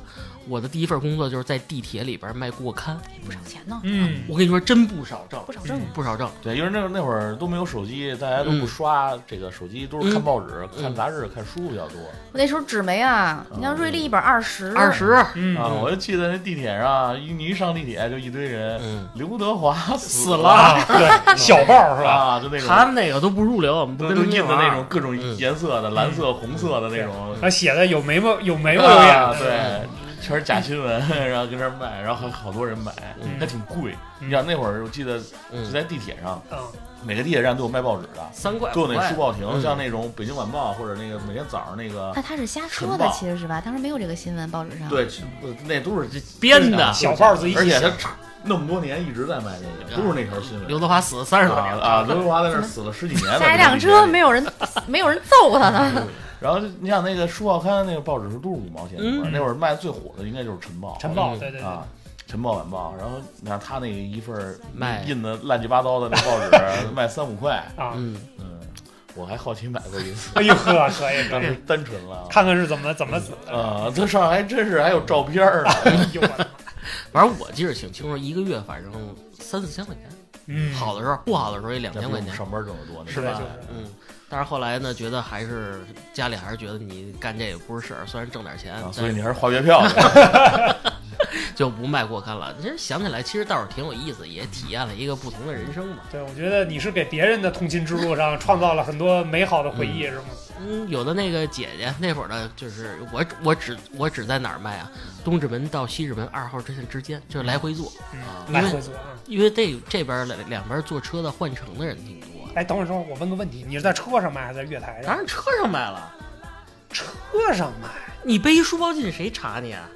我的第一份工作就是在地铁里边卖过刊，不少钱呢，嗯，我跟你说真不少挣不，少挣。不少挣。对，因为那那会儿都没有手机，大家都不刷这个手机，都是看报纸、嗯看杂志、看书比较多。我那时候纸媒啊，你像瑞丽一本二十，二十，嗯啊，我就记得那地铁上，一你一上地铁就一堆人，嗯，刘德华死了 小报是吧？啊，就那种他们那个都不入流，不跟都都印的那种各种嗯颜色的，蓝色、红色的那种。他写的有眉毛，有眉毛有啊，眼，对，全是假新闻，然后跟那儿卖，然后还好多人买，嗯。还挺贵。嗯。你想那会儿，我记得就嗯，在地铁上，嗯，每个地铁站都有卖报纸的，三块都有那书报亭，嗯像那种《北京晚报》或者那个每天早上那个那，他是瞎说的，其实是吧？当时没有这个新闻，报纸上。对，那都是编的小报自己写而且写他那么多年一直在卖那个，都是那条新闻。刘德华死了三十多年了啊，刘德华在那死了十几年了。下一辆车没有。人，没有人揍他呢。然后你想那个书报刊那个报纸是都是五毛钱一本，嗯那会儿卖的最火的应该就是晨报。晨报，对对，啊，晨报晚报，然后你看他那个一份儿卖印的乱七八糟的那报纸 卖三五块，啊，嗯，嗯，我还好奇买过一次，哎呦呵，可以可当时以，单纯了。看看是怎么怎么死的。啊，这上还真是还有照片儿呢。哎呦我的妈，反正我记得挺清楚，一个月反正三四千块钱，嗯，好的时候，不好的时候也两千块钱。上班挣得多，那是吧？就是嗯，但是后来呢，觉得还是家里还是觉得你干这也不是事儿，虽然挣点钱，啊，所以你还是花月票的。就不卖过刊了。其实想起来，其实倒是挺有意思，也体验了一个不同的人生嘛。对，我觉得你是给别人的通勤之路上创造了很多美好的回忆，是吗？嗯，有的那个姐姐那会儿呢，就是我我只我只在哪儿卖啊？东直门到西直门二号线之间，就是来回坐，嗯，来回坐啊。因为这这边两两边坐车的换乘的人挺多。哎，等会儿等会儿，我问个问题，你是在车上卖还是在月台上？当然车上卖了，车上卖。你背一书包进谁查你啊？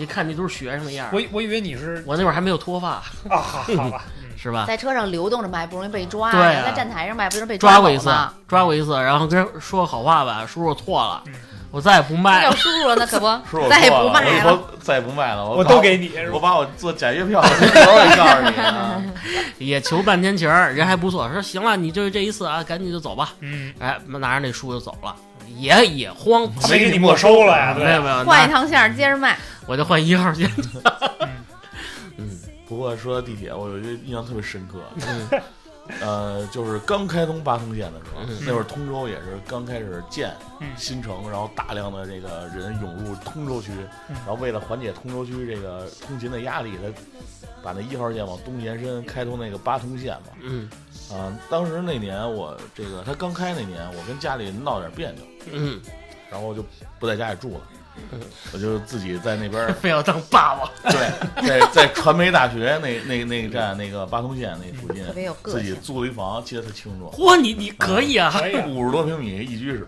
一看那都是学生的样儿。我我以为你是我那会儿还没有脱发，啊，好好吧，嗯是吧？在车上流动着卖，不容易被抓对啊。在站台上卖，不容易被抓过一次抓过一次，然后跟人说好话吧，叔叔错了嗯，我再也不那卖了。叫叔叔了，那可不再也不卖了。后再也不卖了，把我都给你，我把我做假月票的时候也告诉你啊。也求半天情儿，人还不错，说行了，你就这一次啊，赶紧就走吧。嗯，哎，拿着那书就走了，也也慌，没给你没收了呀？对，没有没有，换一趟线接着卖，我就换一号线。嗯嗯不过说到地铁，我有一个印象特别深刻，嗯呃，就是刚开通八通线的时候，嗯那会儿通州也是刚开始建嗯新城，然后大量的这个人涌入通州区，嗯然后为了缓解通州区这个通勤的压力，他把那一号线往东延伸，开通那个八通线嘛。嗯啊、当时那年我这个他刚开那年，我跟家里闹点别扭，嗯，然后我就不在家里住了嗯，我就自己在那边 非要当霸王。对，在在传媒大学那那那个站那个八通线那附近特，别有个自己。租了一房，记得特清楚，嚯，你你可以啊！五十多平米一居室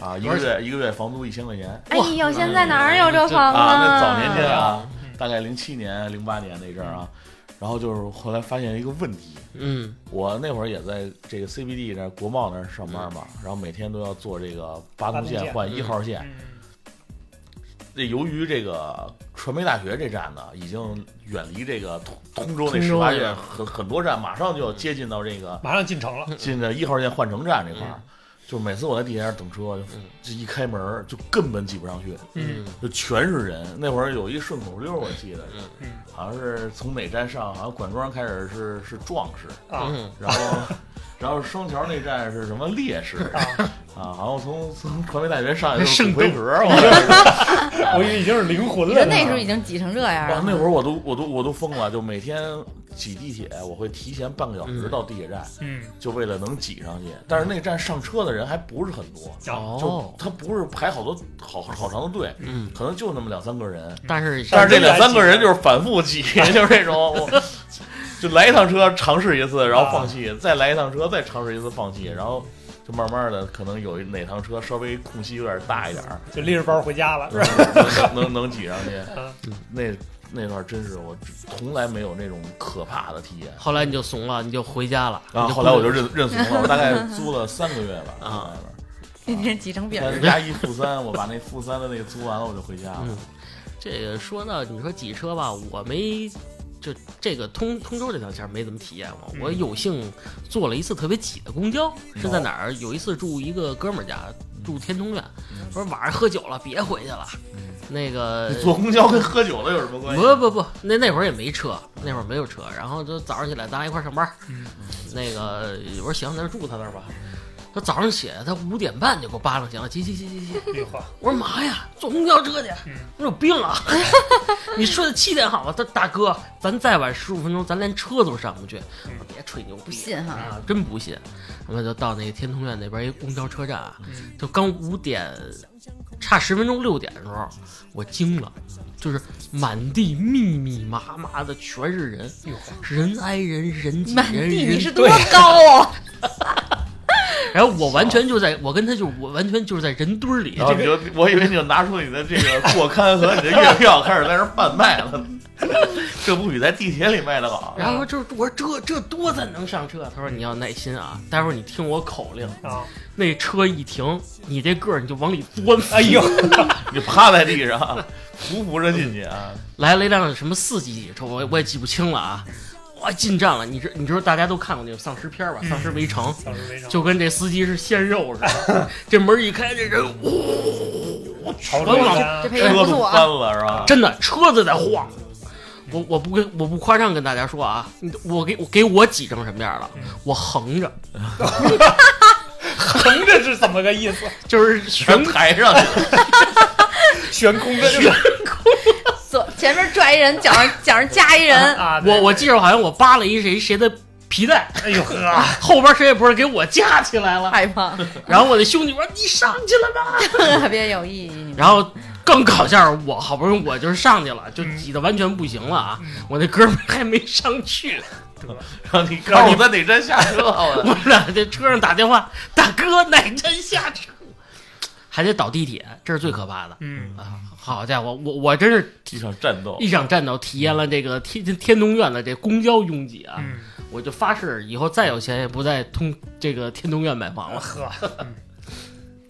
啊，一个月一个月房租一千块钱哎呦，现在哪儿有这房啊，那早年啊？间啊，大概零七年零八年那阵儿啊，然后就是后来发现一个问题，嗯我那会儿也在这个 CBD 那国贸那儿上班嘛，然后每天都要坐这个八通线换一号线。嗯这由于这个传媒大学这站呢，已经远离这个通通州那十八线很很多站，马上就要接近到这个马上进城了，进的一号线换乘站这块儿嗯。就每次我在地铁上等车，这一开门儿就根本挤不上去，嗯就全是人。那会儿有一顺口溜，我记得好像是从哪站上，好像管庄开始是是壮士，然后然后双桥那站是什么烈士？啊，啊？好像从 从传媒大学上来就 是圣奎格，我以为已经是灵魂了那时候已经挤成这样哇，了，那会儿我都我都我都疯了，就每天挤地铁，我会提前半个小时嗯。到地铁站，嗯，就为了能挤上去。但是那站上车的人还不是很多，哦，就哦，他不是排好多好好长的队，嗯，可能就那么两三个人。但是但是这两三个人就是反复挤，就是这种，我就来一趟车尝试一次，然后放弃，再来一趟车再尝试一次放弃，然后就慢慢的可能有一哪趟车稍微空隙有点大一点儿，就拎着包回家了，是吧？能能能挤上去嗯。那那段真是我从来没有那种可怕的体验后来你就怂了，你就回家了。啊！你后来我就认认怂了，我大概租了三个月吧啊在 那天挤成饼加一负三，我把那负三的那个租完了，我就回家了嗯。这个说到你说挤车吧，我没就这个通通州这条线儿没怎么体验过。嗯我有幸坐了一次特别挤的公交，是在哪儿？有一次住一个哥们儿家，住天通苑，说晚上喝酒了，别回去了。那个坐公交跟喝酒的有什么关系？不不不，那那会儿也没车，那会儿没有车，然后就早上起来咱俩一块儿上班那个我说行，那就住他那儿吧。他早上起来，他五点半就给我扒拉醒了，急急急急我说妈呀，坐公交车去嗯？我有病啊！你睡到七点好吗？他大哥，咱再晚十五分钟，咱连车都上不去。我说别吹牛逼，不信哈啊，真不信。我们就到那个天通苑那边一公交车站啊，嗯就刚五点，差十分钟六点的时候，我惊了，就是满地密密麻麻的全是人，哎呦，人挨人，人挤满人，你是多高啊？然后我完全就在，我跟他就我完全就是在人堆儿里然，后你就，我以为你就拿出你的这个过刊和你的月票，开始在那儿贩卖了。这不比在地铁里卖的好。然后这我说这这多咱能上车？他说你要耐心啊，待会儿你听我口令，啊，那车一停，你这个儿你就往里钻。哎呦，你趴在地上，匍匐着进去啊！来了一辆什么四级车，我我也记不清了啊。哇，进站了！你知你知道大家都看过那种丧尸片吧？嗯丧尸围城，就跟这司机是鲜肉似的。这门一开，这人呜，朝全往着这配音车都翻了是吧？真的车子在晃。我我不跟我不夸张跟大家说啊，你我给我给我挤成什么样了？嗯我横着 横着是怎么个意思？就是悬台上去，悬空的就是左前面拽一人，脚上脚上夹一人，我我记着好像我扒了一谁谁的皮带，哎呦呵，后边谁也不是给我架起来了。害怕，然后我的兄弟我说你上去了吧，特别有意义。然后更搞笑是我好不容易我就是上去了，就挤得完全不行了啊！嗯我那哥们儿还没上去，然后你告诉我在哪站下车我我俩在车上打电话，大哥哪站下车？还得倒地铁，这是最可怕的嗯，啊！好家伙，我我真是一场战斗，一场战斗，体验了这个天天通苑的这公交拥挤啊！嗯，我就发誓以后再有钱也不在通这个天通苑买房了，呵，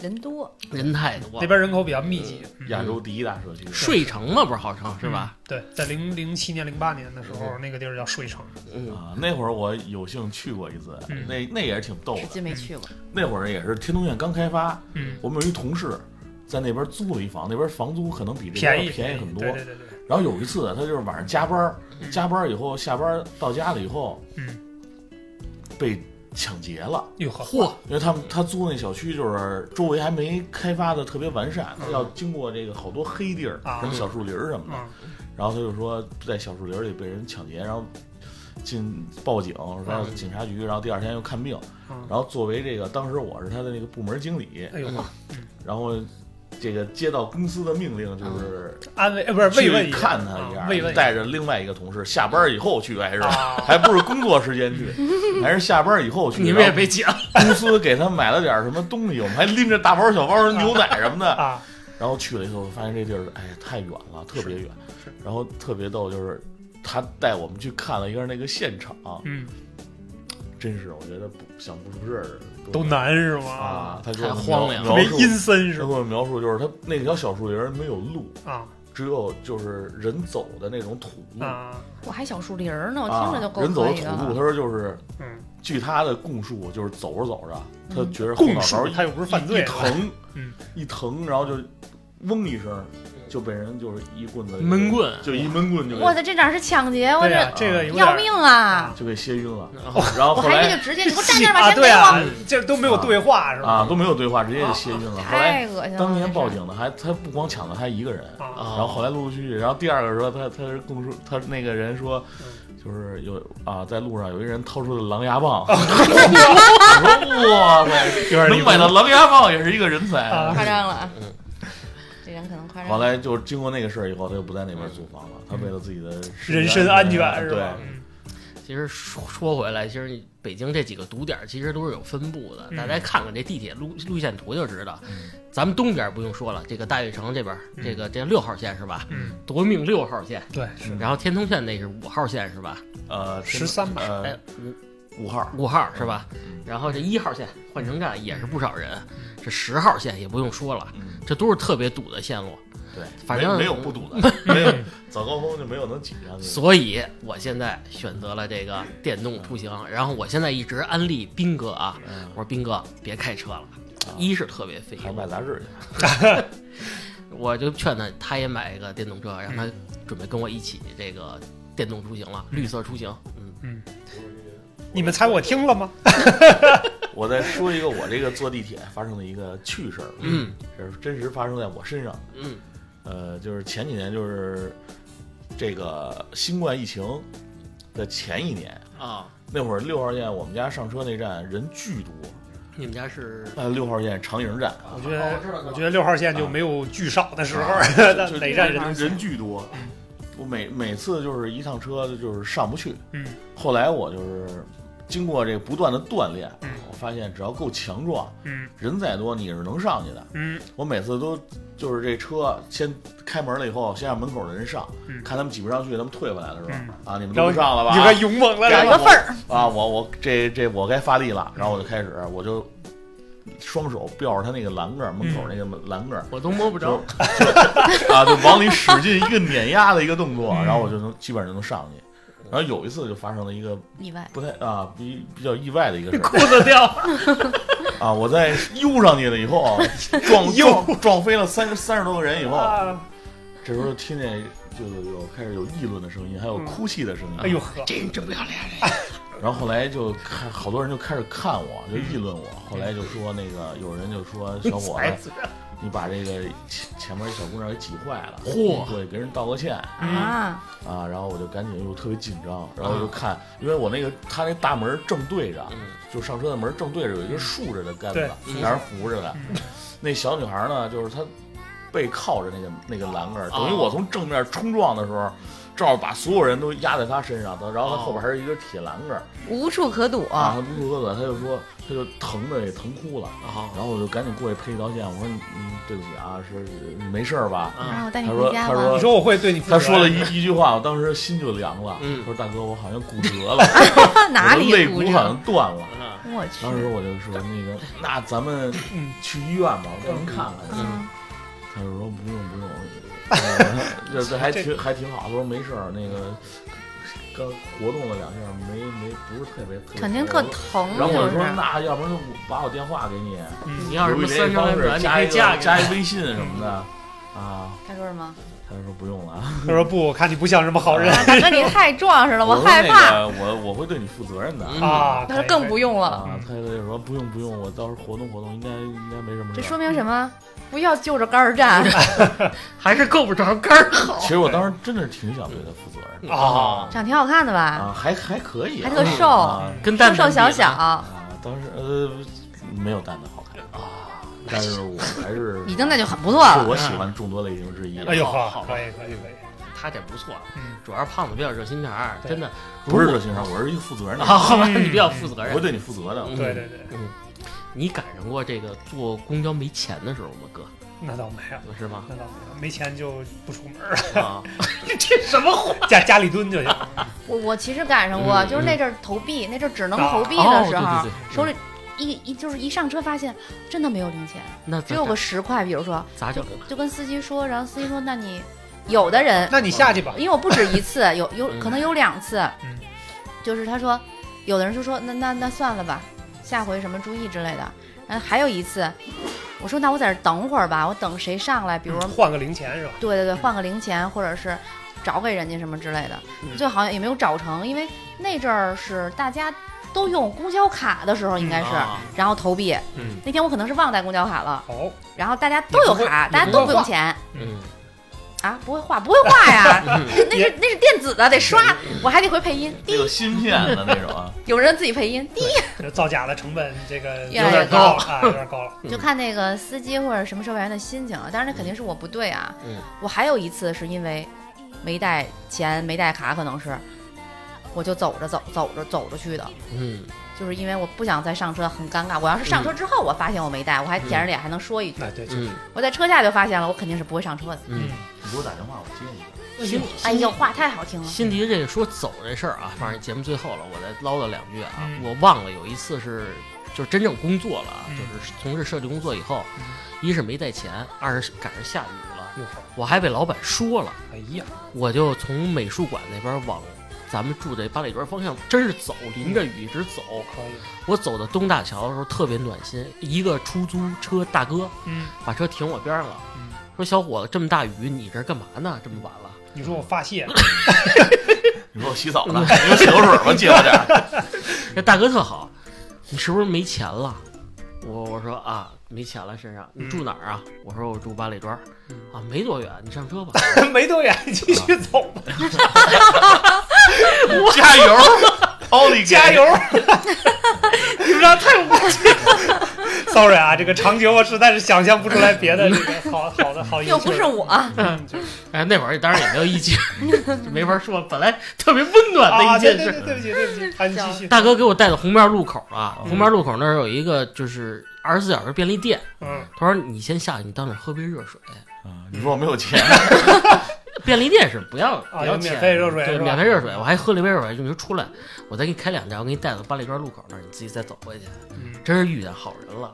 人多，人太多那。边人口比较密集，嗯亚洲第一大社区。睡城嘛，不是号称是吧？？嗯对，在零零七年、零八年的时候，那个地儿叫睡城。嗯，啊，那会儿我有幸去过一次，嗯那那也是挺逗至的。今没去过。那会儿也是天通苑刚开发，嗯，我们有一同事在那边租了一房，那边房租可能比这边便宜便宜很多对。对对对，然后有一次，他就是晚上加班加班以后下班到家了以后，嗯，被抢劫了。哟，嚯，因为他们他租那小区就是周围还没开发的特别完善，嗯他要经过这个好多黑地儿，啊什么小树林儿什么的。嗯然后他就说在小树林里被人抢劫，然后进报警，然后警察局，然后第二天又看病。嗯，然后作为这个当时我是他的那个部门经理，哎呦呵，然后这个接到公司的命令就是安慰呃不是慰问一下。看他一下，啊慰问带着另外一个同事下班以后去，还是啊。还不是工作时间去，还是下班以后去。你们也然后被抢，公司给他买了点什么东西，我们还拎着大包小包的牛奶什么的。啊，然后去了以后，发现这地儿哎太远了，特别远。然后特别逗，就是他带我们去看了一个那个现场，嗯，真是我觉得不想不出事儿都难是啊吗？。他给我们太荒凉特别阴森是吗？他给我描述就是他那条小树林儿没有路，啊只有就是人走的那种土路啊，我还小树林儿呢，我听啊着就，够人走的土路。他说就是嗯，据他的供述，就是走着走着，他嗯觉得后脑供述勺他又不是犯罪一疼，嗯，一疼，然后就嗡一声，就被人就是一棍子闷，棍，就一闷棍就给我操，这哪是抢劫？我这这个要命啊！就给歇晕了。然后后来就直接你给我站那儿把啊，钱给对啊我，，这都没有对话是吧？啊都没有对话，直接就歇晕了。后来太恶心了。当年报警的还他不光抢了他一个人，然后后来陆陆续续，然后第二个说他他是供述他那个人说，就是有啊在路上有一人掏出了狼牙棒，我说哇塞，能买到狼牙棒也是一个人才。啊夸张了！这人可能夸张。后来就经过那个事儿以后，他就不在那边租房了。他为了自己的人身安全是对吧？嗯其实说说回来，其实北京这几个堵点其实都是有分布的，嗯大家看看这地铁路路线图就知道。嗯咱们东边不用说了，这个大悦城这边，嗯这个这六号线是吧？嗯，夺命六号线，对，是然后天通线那是五号线是吧？呃十三吧呃哎，五五号五号是吧？嗯然后这一号线换乘站也是不少人，这十号线也不用说了，嗯这都是特别堵的线路。对，反正没没有不堵的，没有早高峰就没有能挤上去的。所以我现在选择了这个电动出行，然后我现在一直安利斌哥啊，嗯我说斌哥别开车了，一是特别费还卖杂志去。我就劝他他也买一个电动车，让他嗯准备跟我一起这个电动出行了，绿色出行。嗯嗯，你们猜我听了吗？我再说一个我这个坐地铁发生的一个趣事儿，嗯，这是真实发生在我身上。嗯。呃，就是前几年，就是这个新冠疫情的前一年，啊，那会儿六号线我们家上车那站人巨多，你们家是？呃，六号线长营站，我觉得哦我觉得六号线就没有巨少的时候，就哪站人人巨多。我每每次就是一趟车就是上不去，嗯。后来我就是经过这个不断的锻炼，嗯。我发现只要够强壮，嗯。人再多你是能上去的。嗯。我每次都就是这车先开门了以后，先让门口的人上，嗯。看他们挤不上去，他们退回来的时候、嗯。啊，你们都不上了吧？你就该勇猛了，找一是吧个份儿，啊，我我这这我该发力了，然后我就开始，我就双手吊着他那个栏杆儿，门口那个栏杆。儿，我都摸不着。啊，就往里使劲一个碾压的一个动作，嗯。然后我就能基本上就能上去。然后有一次就发生了一个意外。不太啊比比较意外的一个事儿 裤子掉了，啊，我在悠上去了以后啊，撞 撞撞飞了三十三十多个人以后，啊，这时候听见就有开始有议论的声音，还有哭泣的声音。哎呦呵，这人真不要脸！然后后来就看好多人就开始看我，就议论我。后来就说那个有人就说小伙子，你把这个前前面一小姑娘给挤坏了，嚯对，给人道个歉啊，啊。然后我就赶紧又特别紧张，然后我就看，因为我那个他那大门正对着，嗯就上车的门正对着有一个竖着的杆子俩人扶着的。那小女孩呢，就是她背靠着那个那个栏杆，等于我从正面冲撞的时候，正好把所有人都压在他身上，然后他后边还是一根铁栏杆儿无处可躲。啊，她不说的，她就说他就疼的也疼哭了。啊然后我就赶紧过去赔一道歉，我说嗯对不起啊，是你没事儿吧？啊，啊我带你他回家吧说他说。你说我会对你负责他说了一一句话，我当时心就凉了。嗯他说：“大哥，我好像骨折了，哪里我的肋骨好像断了。”啊！我去，当时我就说：“那个，那咱们嗯去医院吧，我带您看看。”嗯，他就说不用不用，呃 这这还挺还挺好。他说没事儿，那个刚活动了两下，没没不是特别特别肯定特疼。然后我说就是那要不然我把我电话给你，嗯你要是什么三长两短，你加一个可以嫁给加一微信什么的啊。他说什么？他说不用了，他说不，我看你不像什么好人啊大哥你太壮实了，我害怕。那个我我会对你负责任的嗯啊。他说更不用了，啊。他就说不用不用，我到时候活动活动应该应该没什么事儿。这说明什么？不要就着杆儿站。还是够不着杆儿好。其实我当时真的是挺想对他负责任的。啊，长挺好看的吧？啊，还还可以，还特瘦。啊跟蛋瘦瘦小小，啊，当时呃没有蛋蛋好看。啊，但是我还是 已经那就很不错了。是我喜欢众多类型之一。哎呦好好，可以可以可以，他这不错，嗯，主要是胖子比较热心肠真的。不是热心肠，我是一个负责任的。好吧，嗯。你比较负责任。我会。对你负责的。嗯。对对对，嗯，你赶上过这个坐公交没钱的时候吗，哥？那倒没有，是吗？那倒没有，没钱就不出门了，啊，这什么话？家家里蹲就行。我我其实赶上过，嗯就是那阵儿投币，那阵儿只能啊投币哦的时候，对对对手里一一就是一上车发现真的没有零钱，那只有个十块，比如说咋整？就跟司机说，然后司机说那你有的人，那你下去吧。因为我不止一次，有有嗯可能有两次，嗯就是他说有的人就说那那那算了吧，下回什么注意之类的。然后还有一次，我说那我在这等会儿吧，我等谁上来，比如说换个零钱是吧？对对对，换个零钱，或者是找给人家什么之类的，嗯。最好像也没有找成，因为那阵儿是大家都用公交卡的时候，应该是，啊。然后投币。嗯。那天我可能是忘带公交卡了，哦，然后大家都有卡，大家都不用钱。嗯，啊，不会画，不会画呀，那那是那是电子的，得刷，我还得会配音，得有芯片的那种啊。有人自己配音，第一这造假的成本这个有点高啊，有点高了。就看那个司机或者什么售票员的心情了。当然，那肯定是我不对啊。嗯我还有一次是因为没带钱、没带卡，可能是我就走着走走着走着去的，嗯就是因为我不想再上车，很尴尬。我要是上车之后我发现我没带，我还舔着脸还能说一句。哎，对，嗯我在车下就发现了，我肯定是不会上车的。嗯，你给我打电话，我接你。辛哎呦，话太好听了。辛迪这个说走这事儿啊，反正节目最后了，我再唠叨两句啊。嗯我忘了有一次是就是真正工作了啊，嗯就是从事设计工作以后，嗯一是没带钱，二是赶上下雨了，我还被老板说了，哎呀，我就从美术馆那边往咱们住这八里庄方向真是走，淋着雨一直走。可以，我走到东大桥的时候特别暖心，一个出租车大哥嗯把车停我边上了，嗯，说小伙子这么大雨你这干嘛呢？这么晚了。你说我发泄，你说我洗澡呢？你说洗头水吗？借我点儿。这大哥特好，你是不是没钱了？我我说啊，没钱了身上。你住哪儿啊？我说我住八里庄。嗯啊，没多远，你上车吧。没多远，继续走吧，加油，奥利给加油！你们俩太无情了。Sorry 啊，这个场景我实在是想象不出来别的这个好好的好意思又不是我，嗯，就是哎，那会儿当然也没有意见，没法说。本来特别温暖的啊，一件事。对对对，对不起对不起，啊，你继续。大哥给我带到红面路口啊，嗯红面路口那儿有一个就是二十四小时便利店。嗯，他说你先下去，你到那儿喝杯热水。啊 你说我没有钱，便利店是不要啊不要钱免费热水对，免费热水，我还喝了一杯热水。你说出来，我再给你开两家，我给你带到八里庄路口那儿，你自己再走回去。嗯，真是遇见好人了。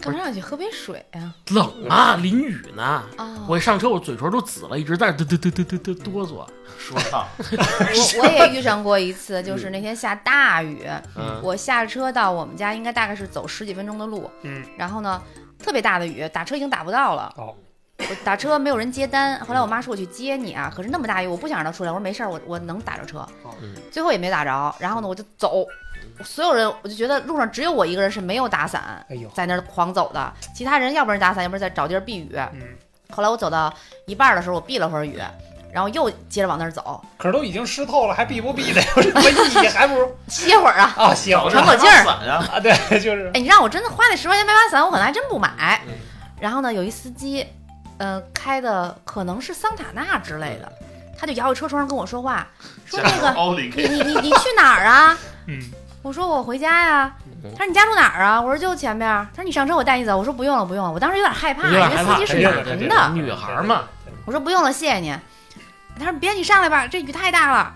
干嘛让你去喝杯水呀？冷啊，淋雨呢。哦，我一上车，我嘴唇都紫了，一直在那嘚嘚嘚嘚嘚嘚哆嗦。说唱，我我也遇上过一次，就是那天下大雨，嗯我下车到我们家应该大概是走十几分钟的路，嗯，然后呢，特别大的雨，打车已经打不到了。哦，我打车没有人接单，后来我妈说我去接你啊，可是那么大雨，我不想让她出来，我说没事儿，我我能打着车嗯。最后也没打着，然后呢，我就走，所有人我就觉得路上只有我一个人是没有打伞，哎呦，在那儿狂走的，其他人要不然打伞，要不然在找地儿避雨。嗯，后来我走到一半儿的时候，我避了会儿雨，然后又接着往那儿走，可是都已经湿透了，还避不避的 有什么意义？还不如 歇会儿啊。啊，行喘口气儿伞呀，啊，对，就是哎，你让我真的花那十块钱买把伞，我可能还真不买嗯。然后呢，有一司机，呃，开的可能是桑塔纳之类的，他就摇着车窗跟我说话，说那个你你你你去哪儿啊？嗯，我说我回家呀。嗯他说你家住哪儿啊？我说就前边。他说你上车，我带你走。我说不用了，不用了。我当时有点害怕，有因为司机是男肯定的。女孩嘛，我说不用了，谢谢你。他说别，你上来吧，这雨太大了。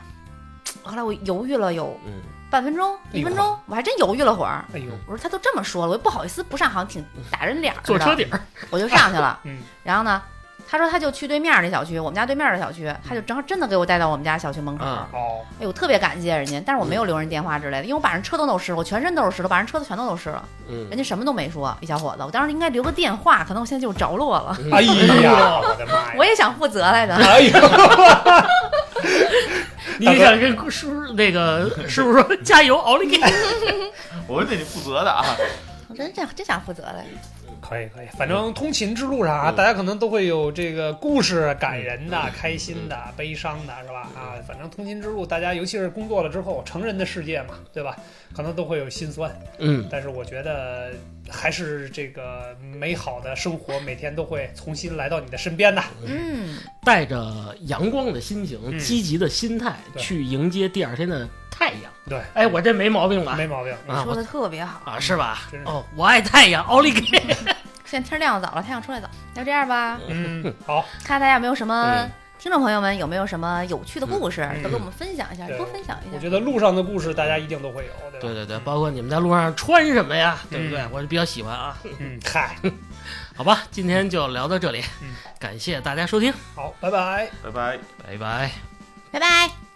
后来我犹豫了有嗯，半分钟、一分钟，我还真犹豫了会儿。哎呦，我说他都这么说了，我又不好意思不上，好像挺打人脸儿。坐车底儿。我就上去了。嗯，然后呢，他说他就去对面那小区，我们家对面的小区，他就正好真的给我带到我们家小区门口。嗯哦，哎呦，特别感谢人家，但是我没有留人电话之类的，因为我把人车都弄湿了，我全身都是湿的，把人车子全都弄湿了，嗯人嗯，家什么都没说。一小伙子，我当时应该留个电话，可能我现在就着落了。哎呀，我的妈呀！我也想负责来着。哎呦，你想跟叔叔那个 师傅说加油，奥利给。我会对你负责的啊。我真想真想负责的。可以可以，反正通勤之路上啊，嗯大家可能都会有这个故事，感人的、开心的、悲伤的，是吧？啊，反正通勤之路，大家尤其是工作了之后，成人的世界嘛，对吧？可能都会有心酸，嗯，但是我觉得还是这个美好的生活，每天都会重新来到你的身边的。嗯，带着阳光的心情、嗯积极的心态对去迎接第二天的太阳。对，哎，我这没毛病吧？没毛病。啊说的特别好。啊，是吧真？是哦，我爱太阳，奥利给。现在天亮的早了，太阳出来早。就这样吧，嗯，好，看大家有没有什么嗯听众朋友们有没有什么有趣的故事，嗯都跟我们分享一下，多分享一下。我觉得路上的故事大家一定都会有，对吧？对对对，包括你们在路上穿什么呀，对不对嗯？我是比较喜欢啊。嗯，嗨，好吧，今天就聊到这里嗯，感谢大家收听，好，拜拜。拜拜。拜拜。拜拜。